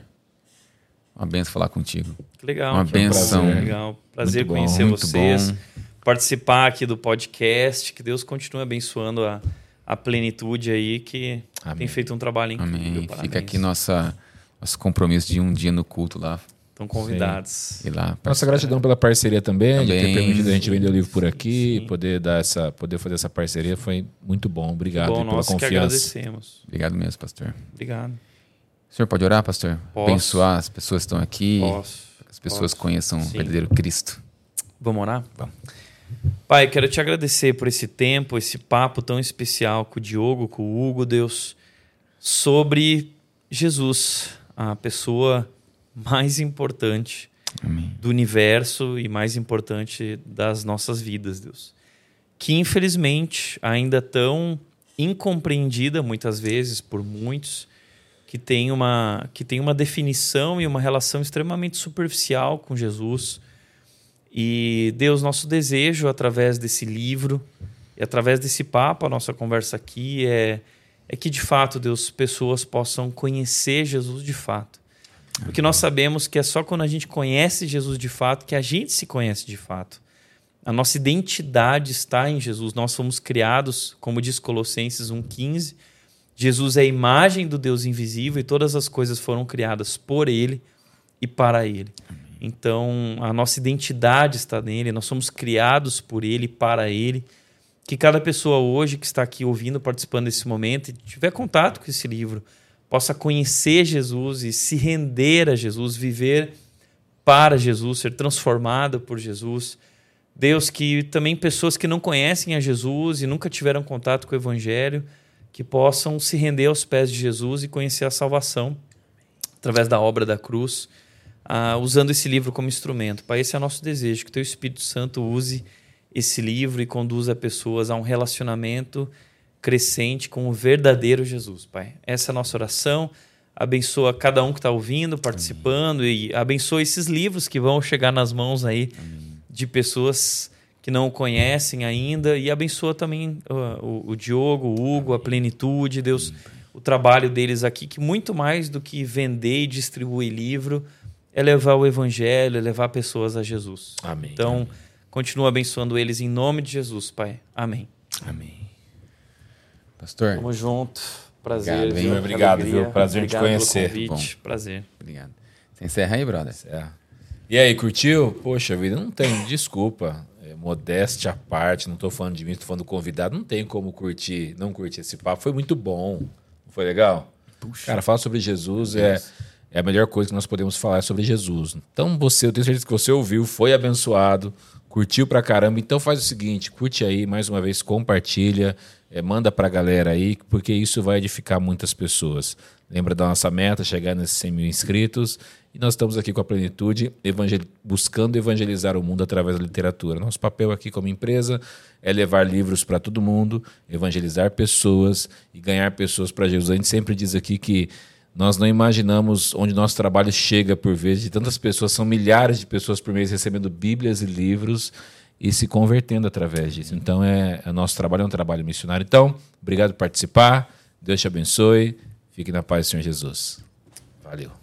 uma benção falar contigo. Que legal. Uma que benção. Prazer, legal. Prazer Muito bom, conhecer muito vocês. bom. Participar aqui do podcast. Que Deus continue abençoando a, a plenitude aí, que Amém. tem feito um trabalho incrível. Amém. Parabéns. Fica aqui nossa, nosso compromisso de um dia no culto lá. Estão convidados. Ir lá. Nossa gratidão pela parceria também, de ter Também. permitido a gente vender o livro por aqui, Sim. poder dar essa, poder fazer essa parceria foi muito bom. Obrigado Bom, pela nós que confiança. agradecemos. Obrigado mesmo, pastor. Obrigado. O senhor pode orar, pastor? Posso. Abençoar as pessoas que estão aqui. Posso. as pessoas posso. conheçam o Sim. verdadeiro Cristo. Vamos orar? Vamos. Pai, quero te agradecer por esse tempo, esse papo tão especial com o Diogo, com o Hugo, Deus, sobre Jesus, a pessoa mais importante Amém. do universo e mais importante das nossas vidas, Deus. Que infelizmente ainda tão incompreendida muitas vezes por muitos, que tem uma que tem uma definição e uma relação extremamente superficial com Jesus. E Deus, nosso desejo através desse livro e através desse papo, a nossa conversa aqui é é que de fato, Deus, pessoas possam conhecer Jesus de fato. Porque nós sabemos que é só quando a gente conhece Jesus de fato que a gente se conhece de fato. A nossa identidade está em Jesus. Nós fomos criados, como diz Colossenses 1,15. Jesus é a imagem do Deus invisível e todas as coisas foram criadas por Ele e para Ele. Então, a nossa identidade está nele, nós somos criados por Ele e para Ele. Que cada pessoa hoje que está aqui ouvindo, participando desse momento, e tiver contato com esse livro, possa conhecer Jesus e se render a Jesus, viver para Jesus, ser transformada por Jesus. Deus, que também pessoas que não conhecem a Jesus e nunca tiveram contato com o Evangelho, que possam se render aos pés de Jesus e conhecer a salvação através da obra da cruz, ah, usando esse livro como instrumento. Pai, esse é o nosso desejo, que o Teu Espírito Santo use esse livro e conduza pessoas a um relacionamento crescente com o verdadeiro Jesus, Pai. Essa é a nossa oração. Abençoa cada um que está ouvindo, participando e abençoa esses livros que vão chegar nas mãos aí de pessoas que não o conhecem ainda e abençoa também uh, o, o Diogo, o Hugo, a plenitude, Deus, o trabalho deles aqui, que muito mais do que vender e distribuir livro é levar o evangelho, é levar pessoas a Jesus. Amém. Então, continua abençoando eles em nome de Jesus, Pai. Amém. Amém. Pastor, Tamo junto. Prazer. Obrigado, viu? Obrigado, viu? Prazer te Obrigado pelo conhecer. convite. Prazer. obrigado. Você encerra aí, brother? É. E aí, curtiu? Poxa vida, não tem, desculpa. É, modéstia à parte, não tô falando de mim, tô falando do convidado. Não tem como curtir, não curtir esse papo. Foi muito bom. Foi legal? Puxa. Cara, falar sobre Jesus é, é a melhor coisa que nós podemos falar sobre Jesus. Então você, eu tenho certeza que você ouviu, foi abençoado, curtiu pra caramba. Então faz o seguinte, curte aí, mais uma vez, compartilha, é, manda pra galera aí, porque isso vai edificar muitas pessoas. Lembra da nossa meta, chegar nesses 100 mil inscritos. E nós estamos aqui com a Plenitude, evangel buscando evangelizar o mundo através da literatura. Nosso papel aqui como empresa é levar livros para todo mundo, evangelizar pessoas e ganhar pessoas para Jesus. A gente sempre diz aqui que nós não imaginamos onde nosso trabalho chega por vezes, de tantas pessoas, são milhares de pessoas por mês recebendo Bíblias e livros e se convertendo através disso. Então, é, o nosso trabalho é um trabalho missionário. Então, obrigado por participar, Deus te abençoe, fique na paz Senhor Jesus. Valeu.